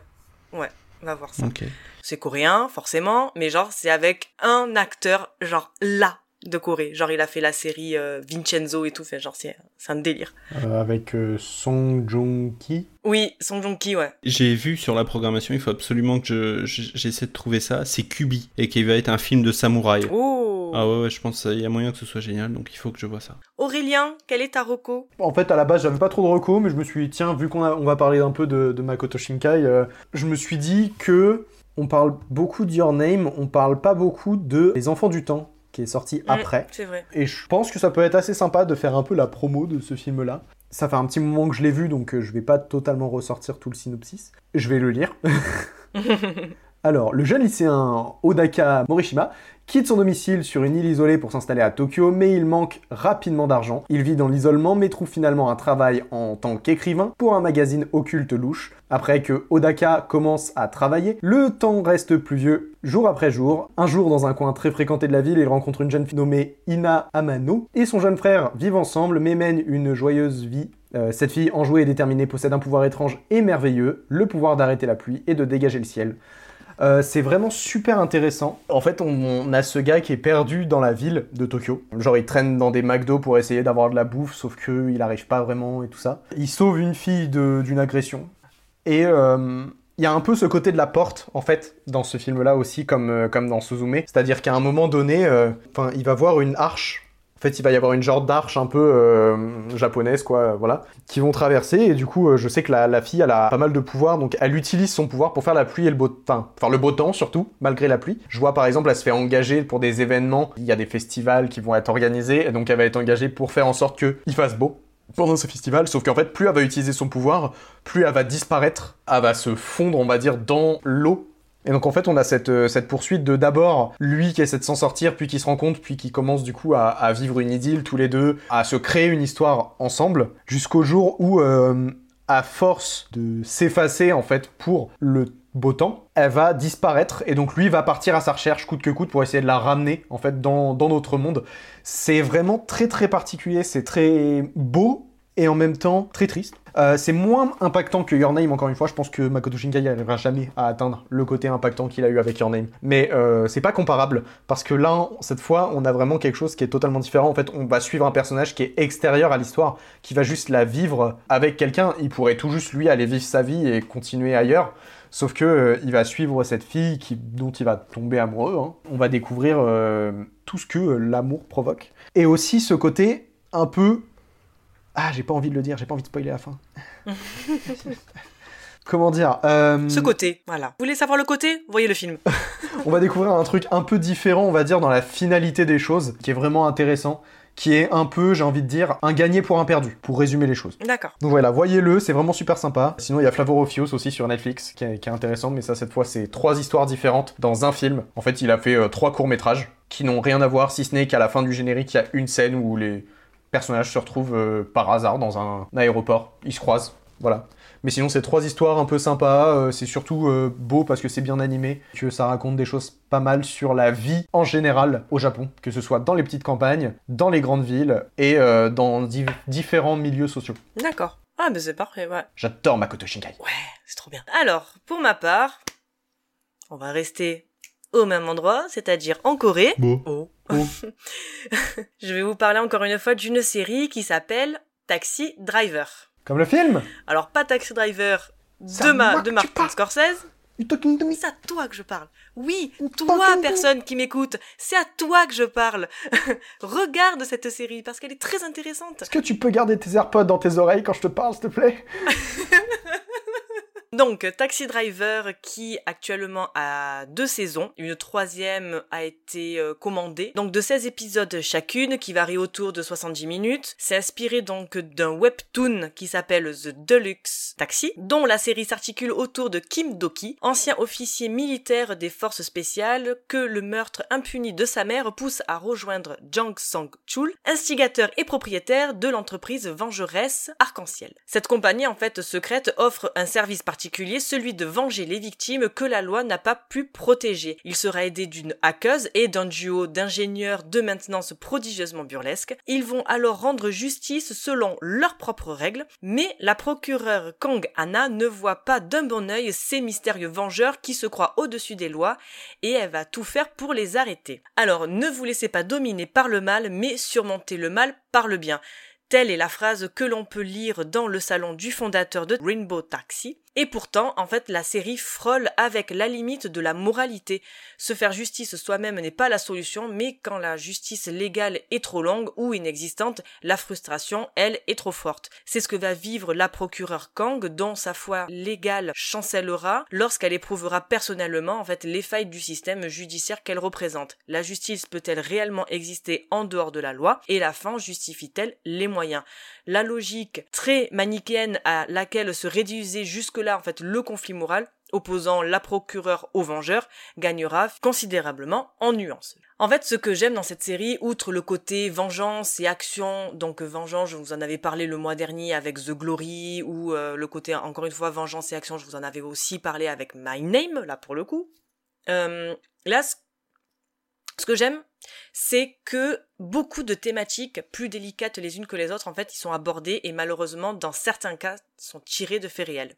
ouais, va voir ça. Ok. C'est coréen, forcément, mais genre, c'est avec un acteur, genre, là, de Corée. Genre, il a fait la série euh, Vincenzo et tout, fait genre, c'est c'est un délire. Euh, avec euh, Song Joong-ki. Oui, Song Joong-ki, ouais. J'ai vu sur la programmation, il faut absolument que je- je- j'essaie de trouver ça. C'est Kubi et qui va être un film de samouraï. Oh Ah ouais, ouais, je pense qu'il y a moyen que ce soit génial, donc il faut que je vois ça. Aurélien, quel est ta reco? En fait, à la base, j'avais pas trop de recos, mais je me suis dit, tiens, vu qu'on a- on va parler un peu de, de Makoto Shinkai, euh, je me suis dit que on parle beaucoup de Your Name, on parle pas beaucoup de Les Enfants du Temps, qui est sorti Mm, après. c'est vrai. Et je pense que ça peut être assez sympa de faire un peu la promo de ce film-là. Ça fait un petit moment que je l'ai vu, donc euh, je vais pas totalement ressortir tout le synopsis. Je vais le lire. Alors, le jeune lycéen Odaka Morishima quitte son domicile sur une île isolée pour s'installer à Tokyo, mais il manque rapidement d'argent. Il vit dans l'isolement, mais trouve finalement un travail en tant qu'écrivain pour un magazine occulte louche. Après que Odaka commence à travailler, le temps reste pluvieux jour après jour. Un jour, dans un coin très fréquenté de la ville, il rencontre une jeune fille nommée Ina Amano et son jeune frère vivent ensemble, mais mènent une joyeuse vie euh, cette fille enjouée et déterminée possède un pouvoir étrange et merveilleux, le pouvoir d'arrêter la pluie et de dégager le ciel. Euh, c'est vraiment super intéressant. En fait, on, a ce gars qui est perdu dans la ville de Tokyo. Genre, il traîne dans des McDo pour essayer d'avoir de la bouffe, sauf que il arrive pas vraiment et tout ça. Il sauve une fille d'une agression. Et euh, il y a un peu ce côté de la porte, en fait, dans ce film-là aussi, comme, euh, comme dans Suzume. C'est-à-dire qu'à un moment donné, il va voir une arche. En fait, il va y avoir une genre d'arche un peu euh, japonaise, quoi, euh, voilà, qui vont traverser. Et du coup, euh, je sais que la, fille, elle a pas mal de pouvoir, donc elle utilise son pouvoir pour faire la pluie et le beau, enfin, faire le beau temps surtout, malgré la pluie. Je vois par exemple, elle se fait engager pour des événements. Il y a des festivals qui vont être organisés, et donc elle va être engagée pour faire en sorte que il fasse beau pendant ce festival, sauf qu'en fait, plus elle va utiliser son pouvoir, plus elle va disparaître, elle va se fondre, on va dire, dans l'eau. Et donc en fait, on a cette, euh, cette poursuite de d'abord lui qui essaie de s'en sortir, puis qui se rend compte, puis qui commence du coup à, à vivre une idylle tous les deux, à se créer une histoire ensemble, jusqu'au jour où, euh, à force de s'effacer en fait pour le beau temps, elle va disparaître et donc lui va partir à sa recherche coûte que coûte pour essayer de la ramener en fait dans, dans notre monde. C'est vraiment très très particulier, c'est très beau et en même temps très triste. Euh, c'est moins impactant que Your Name, encore une fois. Je pense que Makoto Shinkai n'arrivera jamais à atteindre le côté impactant qu'il a eu avec Your Name. Mais euh, c'est pas comparable, parce que là, cette fois, on a vraiment quelque chose qui est totalement différent. En fait, on va suivre un personnage qui est extérieur à l'histoire, qui va juste la vivre avec quelqu'un. Il pourrait tout juste, lui, aller vivre sa vie et continuer ailleurs. Sauf que euh, il va suivre cette fille dont il va tomber amoureux. hein. On va découvrir euh, tout ce que l'amour provoque. Et aussi ce côté un peu ah, j'ai pas envie de le dire, j'ai pas envie de spoiler la fin. Comment dire euh, Ce côté, voilà. Vous voulez savoir le côté? Voyez le film. On va découvrir un truc un peu différent, on va dire, dans la finalité des choses, qui est vraiment intéressant, qui est un peu, j'ai envie de dire, un gagné pour un perdu, pour résumer les choses. D'accord. Donc voilà, voyez-le, c'est vraiment super sympa. Sinon, il y a Flavorofios aussi sur Netflix, qui est, qui est intéressant, mais ça, cette fois, c'est trois histoires différentes dans un film. En fait, il a fait euh, trois courts-métrages qui n'ont rien à voir, si ce n'est qu'à la fin du générique, il y a une scène où les personnages se retrouvent euh, par hasard dans un aéroport. Ils se croisent, voilà. Mais sinon, c'est trois histoires un peu sympas. euh, c'est surtout euh, beau parce que c'est bien animé, que ça raconte des choses pas mal sur la vie en général au Japon, que ce soit dans les petites campagnes, dans les grandes villes et euh, dans di- différents milieux sociaux. D'accord. Ah, mais c'est parfait, ouais. J'adore Makoto Shinkai. Ouais, c'est trop bien. Alors, pour ma part, on va rester au même endroit, c'est-à-dire en Corée. Beau. Oh. Je vais vous parler encore une fois d'une série qui s'appelle Taxi Driver. Comme le film Alors, pas Taxi Driver de, ma, de Martin Scorsese. You talking to me C'est à toi que je parle. Oui, toi, personne qui m'écoute, c'est à toi que je parle. Regarde cette série parce qu'elle est très intéressante. Est-ce que tu peux garder tes AirPods dans tes oreilles quand je te parle, s'il te plaît? Donc, Taxi Driver qui actuellement a deux saisons. Une troisième a été euh, commandée. Donc, de 16 épisodes chacune qui varient autour de 70 minutes. C'est inspiré donc d'un webtoon qui s'appelle The Deluxe Taxi, dont la série s'articule autour de Kim Doki, ancien officier militaire des forces spéciales que le meurtre impuni de sa mère pousse à rejoindre Jang Sang-chul, instigateur et propriétaire de l'entreprise vengeresse Arc-en-Ciel. Cette compagnie en fait secrète offre un service particulier celui de venger les victimes que la loi n'a pas pu protéger. Il sera aidé d'une hackeuse et d'un duo d'ingénieurs de maintenance prodigieusement burlesques. Ils vont alors rendre justice selon leurs propres règles, mais la procureure Kang Anna ne voit pas d'un bon œil ces mystérieux vengeurs qui se croient au-dessus des lois et elle va tout faire pour les arrêter. Alors ne vous laissez pas dominer par le mal, mais surmontez le mal par le bien. Telle est la phrase que l'on peut lire dans le salon du fondateur de Rainbow Taxi. Et pourtant, en fait, la série frôle avec la limite de la moralité. Se faire justice soi-même n'est pas la solution, mais quand la justice légale est trop longue ou inexistante, la frustration, elle, est trop forte. C'est ce que va vivre la procureure Kang, dont sa foi légale chancellera lorsqu'elle éprouvera personnellement, en fait, les failles du système judiciaire qu'elle représente. La justice peut-elle réellement exister en dehors de la loi, et la fin justifie-t-elle les moyens? La logique très manichéenne à laquelle se réduisait jusque là en fait le conflit moral opposant la procureure au vengeur gagnera considérablement en nuances. En fait, ce que j'aime dans cette série, outre le côté vengeance et action, donc vengeance, je vous en avais parlé le mois dernier avec The Glory, ou euh, le côté, encore une fois, vengeance et action, je vous en avais aussi parlé avec My Name, là pour le coup. Euh, là, ce que j'aime, c'est que beaucoup de thématiques plus délicates les unes que les autres, en fait, ils sont abordées et malheureusement, dans certains cas, sont tirés de faits réels.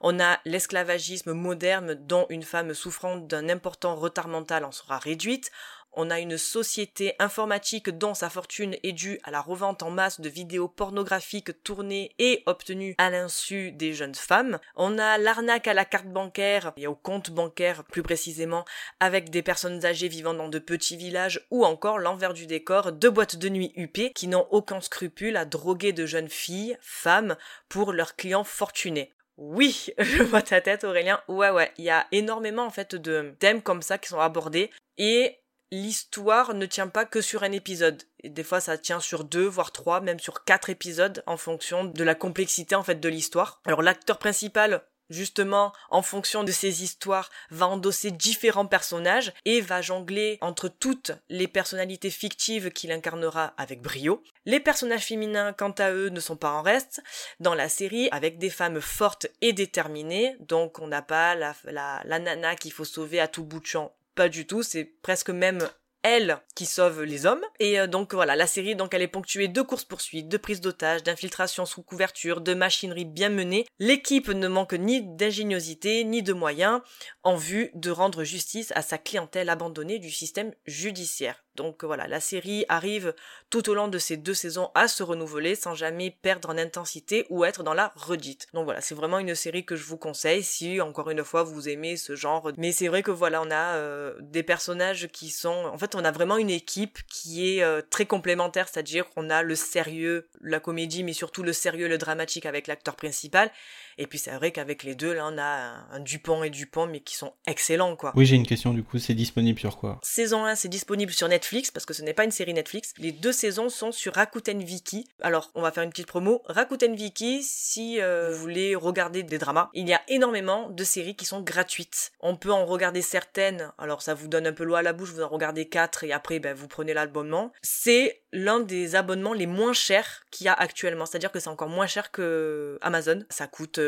On a l'esclavagisme moderne dont une femme souffrant d'un important retard mental en sera réduite. On a une société informatique dont sa fortune est due à la revente en masse de vidéos pornographiques tournées et obtenues à l'insu des jeunes femmes. On a l'arnaque à la carte bancaire et au compte bancaire plus précisément avec des personnes âgées vivant dans de petits villages ou encore l'envers du décor de boîtes de nuit huppées qui n'ont aucun scrupule à droguer de jeunes filles, femmes, pour leurs clients fortunés. Oui, je vois ta tête Aurélien. Ouais ouais, il y a énormément en fait de thèmes comme ça qui sont abordés et l'histoire ne tient pas que sur un épisode. Des fois, ça tient sur deux, voire trois, même sur quatre épisodes, en fonction de la complexité, en fait, de l'histoire. Alors, l'acteur principal, justement, en fonction de ses histoires, va endosser différents personnages et va jongler entre toutes les personnalités fictives qu'il incarnera avec brio. Les personnages féminins, quant à eux, ne sont pas en reste dans la série avec des femmes fortes et déterminées. Donc, on n'a pas la, la, la nana qu'il faut sauver à tout bout de champ pas du tout, c'est presque même elle qui sauve les hommes. Et euh, donc voilà, la série donc elle est ponctuée de courses-poursuites, de prises d'otages, d'infiltrations sous couverture, de machinerie bien menée. L'équipe ne manque ni d'ingéniosité ni de moyens en vue de rendre justice à sa clientèle abandonnée du système judiciaire. Donc voilà, la série arrive tout au long de ces deux saisons à se renouveler sans jamais perdre en intensité ou être dans la redite. Donc voilà, c'est vraiment une série que je vous conseille si encore une fois vous aimez ce genre. Mais c'est vrai que voilà, on a euh, des personnages qui sont, en fait, on a vraiment une équipe qui est euh, très complémentaire, c'est-à-dire qu'on a le sérieux, la comédie, mais surtout le sérieux, le dramatique avec l'acteur principal. Et puis c'est vrai qu'avec les deux, là, on a un, Dupont et Dupont, mais qui sont excellents, quoi. Oui, j'ai une question du coup, c'est disponible sur quoi? Saison 1, c'est disponible sur Netflix, parce que ce n'est pas une série Netflix. Les deux saisons sont sur Rakuten Viki. Alors, on va faire une petite promo. Rakuten Viki, si euh, vous voulez regarder des dramas, il y a énormément de séries qui sont gratuites. On peut en regarder certaines, alors ça vous donne un peu l'eau à la bouche, vous en regardez quatre et après, ben, vous prenez l'abonnement. C'est l'un des abonnements les moins chers qu'il y a actuellement. C'est-à-dire que c'est encore moins cher que Amazon. Ça coûte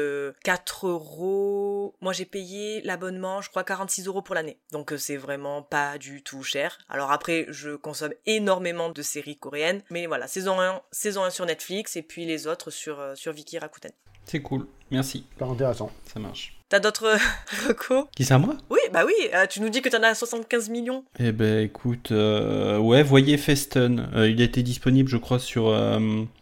4 euros. Moi, j'ai payé l'abonnement, je crois, 46 euros pour l'année. Donc, euh, c'est vraiment pas du tout cher. Alors après, je consomme énormément de séries coréennes. Mais voilà, saison 1, saison 1 sur Netflix et puis les autres sur, euh, sur Viki Rakuten. C'est cool. Merci. Pas intéressant. Ça marche. T'as d'autres recos? Qui c'est à moi? Oui, bah oui, euh, tu nous dis que t'en as 75 millions. Eh ben écoute, ouais, voyez Festen. il était disponible, je crois, sur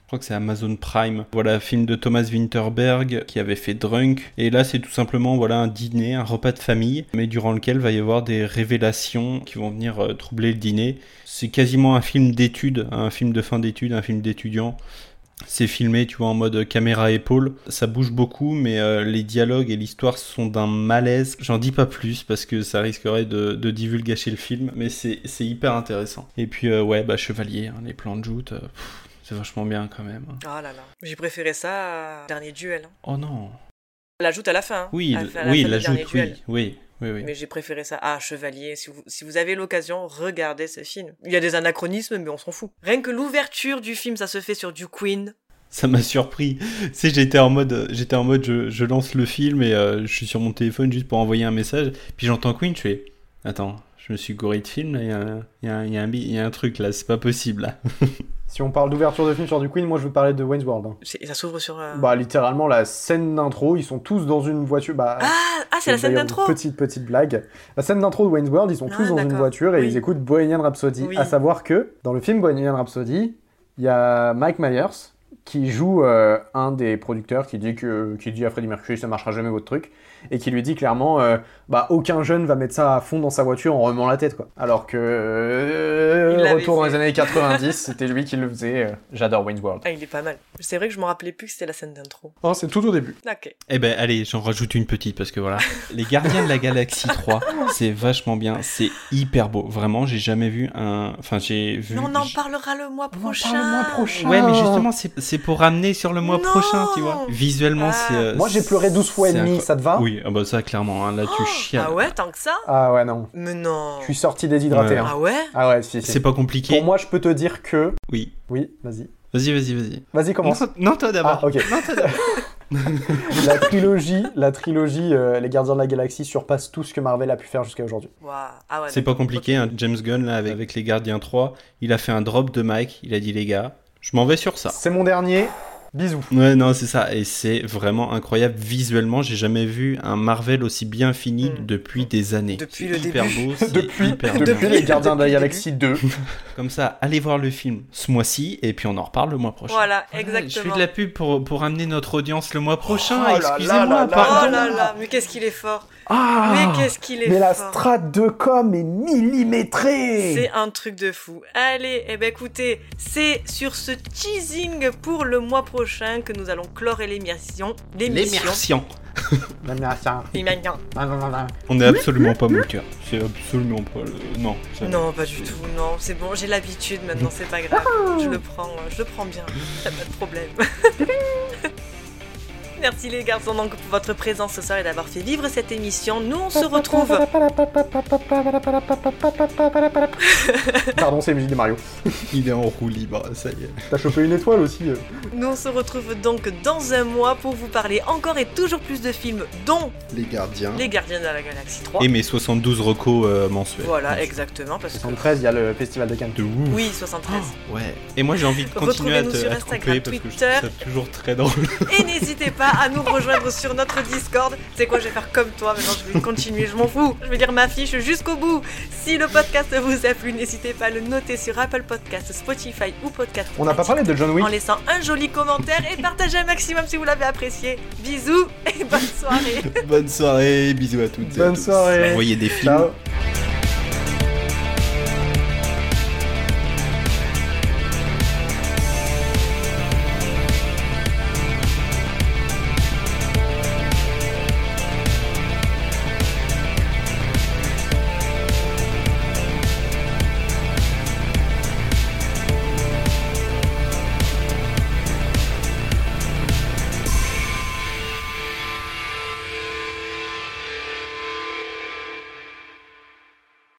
je crois que c'est Amazon Prime. Voilà, film de Thomas Winterberg qui avait fait Drunk. Et là, c'est tout simplement voilà un dîner, un repas de famille, mais durant lequel va y avoir des révélations qui vont venir euh, troubler le dîner. C'est quasiment un film d'études, un film de fin d'études, un film d'étudiant. C'est filmé, tu vois, en mode caméra épaule. Ça bouge beaucoup, mais euh, les dialogues et l'histoire sont d'un malaise. J'en dis pas plus parce que ça risquerait de, de divulgacher le film, mais c'est hyper intéressant. Et puis, euh, ouais, bah, Chevalier, hein, les plans de joute. C'est vachement bien quand même. Oh là là. J'ai préféré ça à Dernier Duel. Hein. Oh non. L'ajoute à la fin. Hein. Oui, oui, l'ajoute, oui, oui, oui, oui. Mais j'ai préféré ça à Chevalier. Si vous, si vous avez l'occasion, regardez ce film. Il y a des anacronismes, mais on s'en fout. Rien que l'ouverture du film, ça se fait sur du Queen. ça m'a surpris. Tu sais, j'étais en mode, j'étais en mode, je, je lance le film et euh, je suis sur mon téléphone juste pour envoyer un message. Puis j'entends Queen, je fais, attends, je me suis goré de film, il y, a un- il y, y, y a un truc là, c'est pas possible là. Si on parle d'ouverture de film sur du Queen, moi je veux parler de Wayne's World. hein. Ça s'ouvre sur. euh, Bah littéralement la scène d'intro, ils sont tous dans une voiture. Bah, Ah, ah, c'est la scène d'intro. Petite petite blague. La scène d'intro de Wayne's World, ils sont Ah, tous dans une voiture et Oui. ils écoutent Bohemian Rhapsody. Oui. À savoir que dans le film Bohemian Rhapsody, il y a Mike Myers qui joue euh, un des producteurs qui dit que qui dit à Freddie Mercury ça marchera jamais votre truc et qui lui dit clairement euh, bah aucun jeune va mettre ça à fond dans sa voiture en remuant la tête quoi. Alors que euh, retour dans les années 90, c'était lui qui le faisait. euh, J'adore Wayne's World. Ah, il est pas mal. C'est vrai que je me rappelais plus que c'était la scène d'intro. Oh, c'est tout au début. Ok. Eh ben allez, j'en rajoute une petite parce que voilà, les Gardiens de la Galaxie 3, c'est vachement bien, c'est hyper beau. Vraiment, j'ai jamais vu un, enfin j'ai vu. Mais on en parlera le mois prochain. le mois prochain. Ouais, mais justement, c'est c'est pour ramener sur le mois Non. prochain, tu vois. Visuellement, Ah. c'est. euh, Moi, j'ai pleuré 12 fois et demi, ça te va? Oui, ah bah ça clairement, hein, là tu Ah ouais, tant que ça Ah ouais non. Mais non. Je suis sorti déshydraté. Ouais. hein. Ah ouais Ah ouais, si, si. C'est pas compliqué. Pour moi, je peux te dire que. Oui. Oui, vas-y. Vas-y, vas-y, vas-y. Vas-y, commence. Non, non, toi d'abord. Ah, ok. Non, toi d'abord. la trilogie, la trilogie euh, Les Gardiens de la Galaxie surpasse tout ce que Marvel a pu faire jusqu'à aujourd'hui. Waouh. Ah ouais. C'est pas compliqué, hein. James Gunn là avec, avec les Gardiens 3, il a fait un drop de Mike, il a dit les gars, je m'en vais sur ça. C'est mon dernier. Bisous. Ouais, non, c'est ça. Et c'est vraiment incroyable. Visuellement, j'ai jamais vu un Marvel aussi bien fini depuis des années. Hmm. Depuis le hyper début. beau. c'est Depuis, hyper depuis bien. Les Gardiens de la Galaxie 2. Comme ça, allez voir le film ce mois-ci et puis on en reparle le mois prochain. Voilà, Je fais exactement. de la pub pour, pour amener notre audience le mois prochain. Oh Excusez-moi, pardon. Oh là là, mais qu'est-ce qu'il est fort. Ah Mais qu'est-ce qu'il est Mais la fort. strate de com est millimétrée C'est un truc de fou. Allez, eh ben écoutez, c'est sur ce teasing pour le mois prochain que nous allons clore l'émission. L'émission. L'émission. L'émission. On n'est absolument pas mon cœur. C'est absolument pas le. Non. Non, pas du tout, non, c'est bon, j'ai l'habitude maintenant, c'est pas grave. Je le prends, je le prends bien, pas de problème. Merci les garçons donc pour votre présence ce soir et d'avoir fait vivre cette émission. Nous on se retrouve. Pardon, c'est la musique de Mario. Il est en roue libre, ça y est. T'as chopé une étoile aussi. euh. Nous on se retrouve donc dans un mois pour vous parler encore et toujours plus de films, dont Les gardiens. Les Gardiens de la Galaxie 3. Et mes 72 recos euh, mensuels. Voilà, exactement, parce que 73, il y a le Festival de Cannes. De ouf. oui, 73. Ouais. Et moi j'ai envie de continuer à te, sur à te Instagram, couper parce que je Twitter. trouve ça toujours très drôle. Et n'hésitez pas à nous rejoindre sur notre Discord. C'est quoi, je vais faire comme toi maintenant, je vais continuer, je m'en fous. Je vais lire ma fiche jusqu'au bout. Si le podcast vous a plu, n'hésitez pas à le noter sur Apple Podcast, Spotify ou Podcast. On n'a pas parlé de John Wick. En laissant un joli commentaire et partagez un maximum si vous l'avez apprécié. Bisous et bonne soirée. Bonne soirée, bisous à toutes et à Bonne tous. soirée. Envoyez des films. Ciao.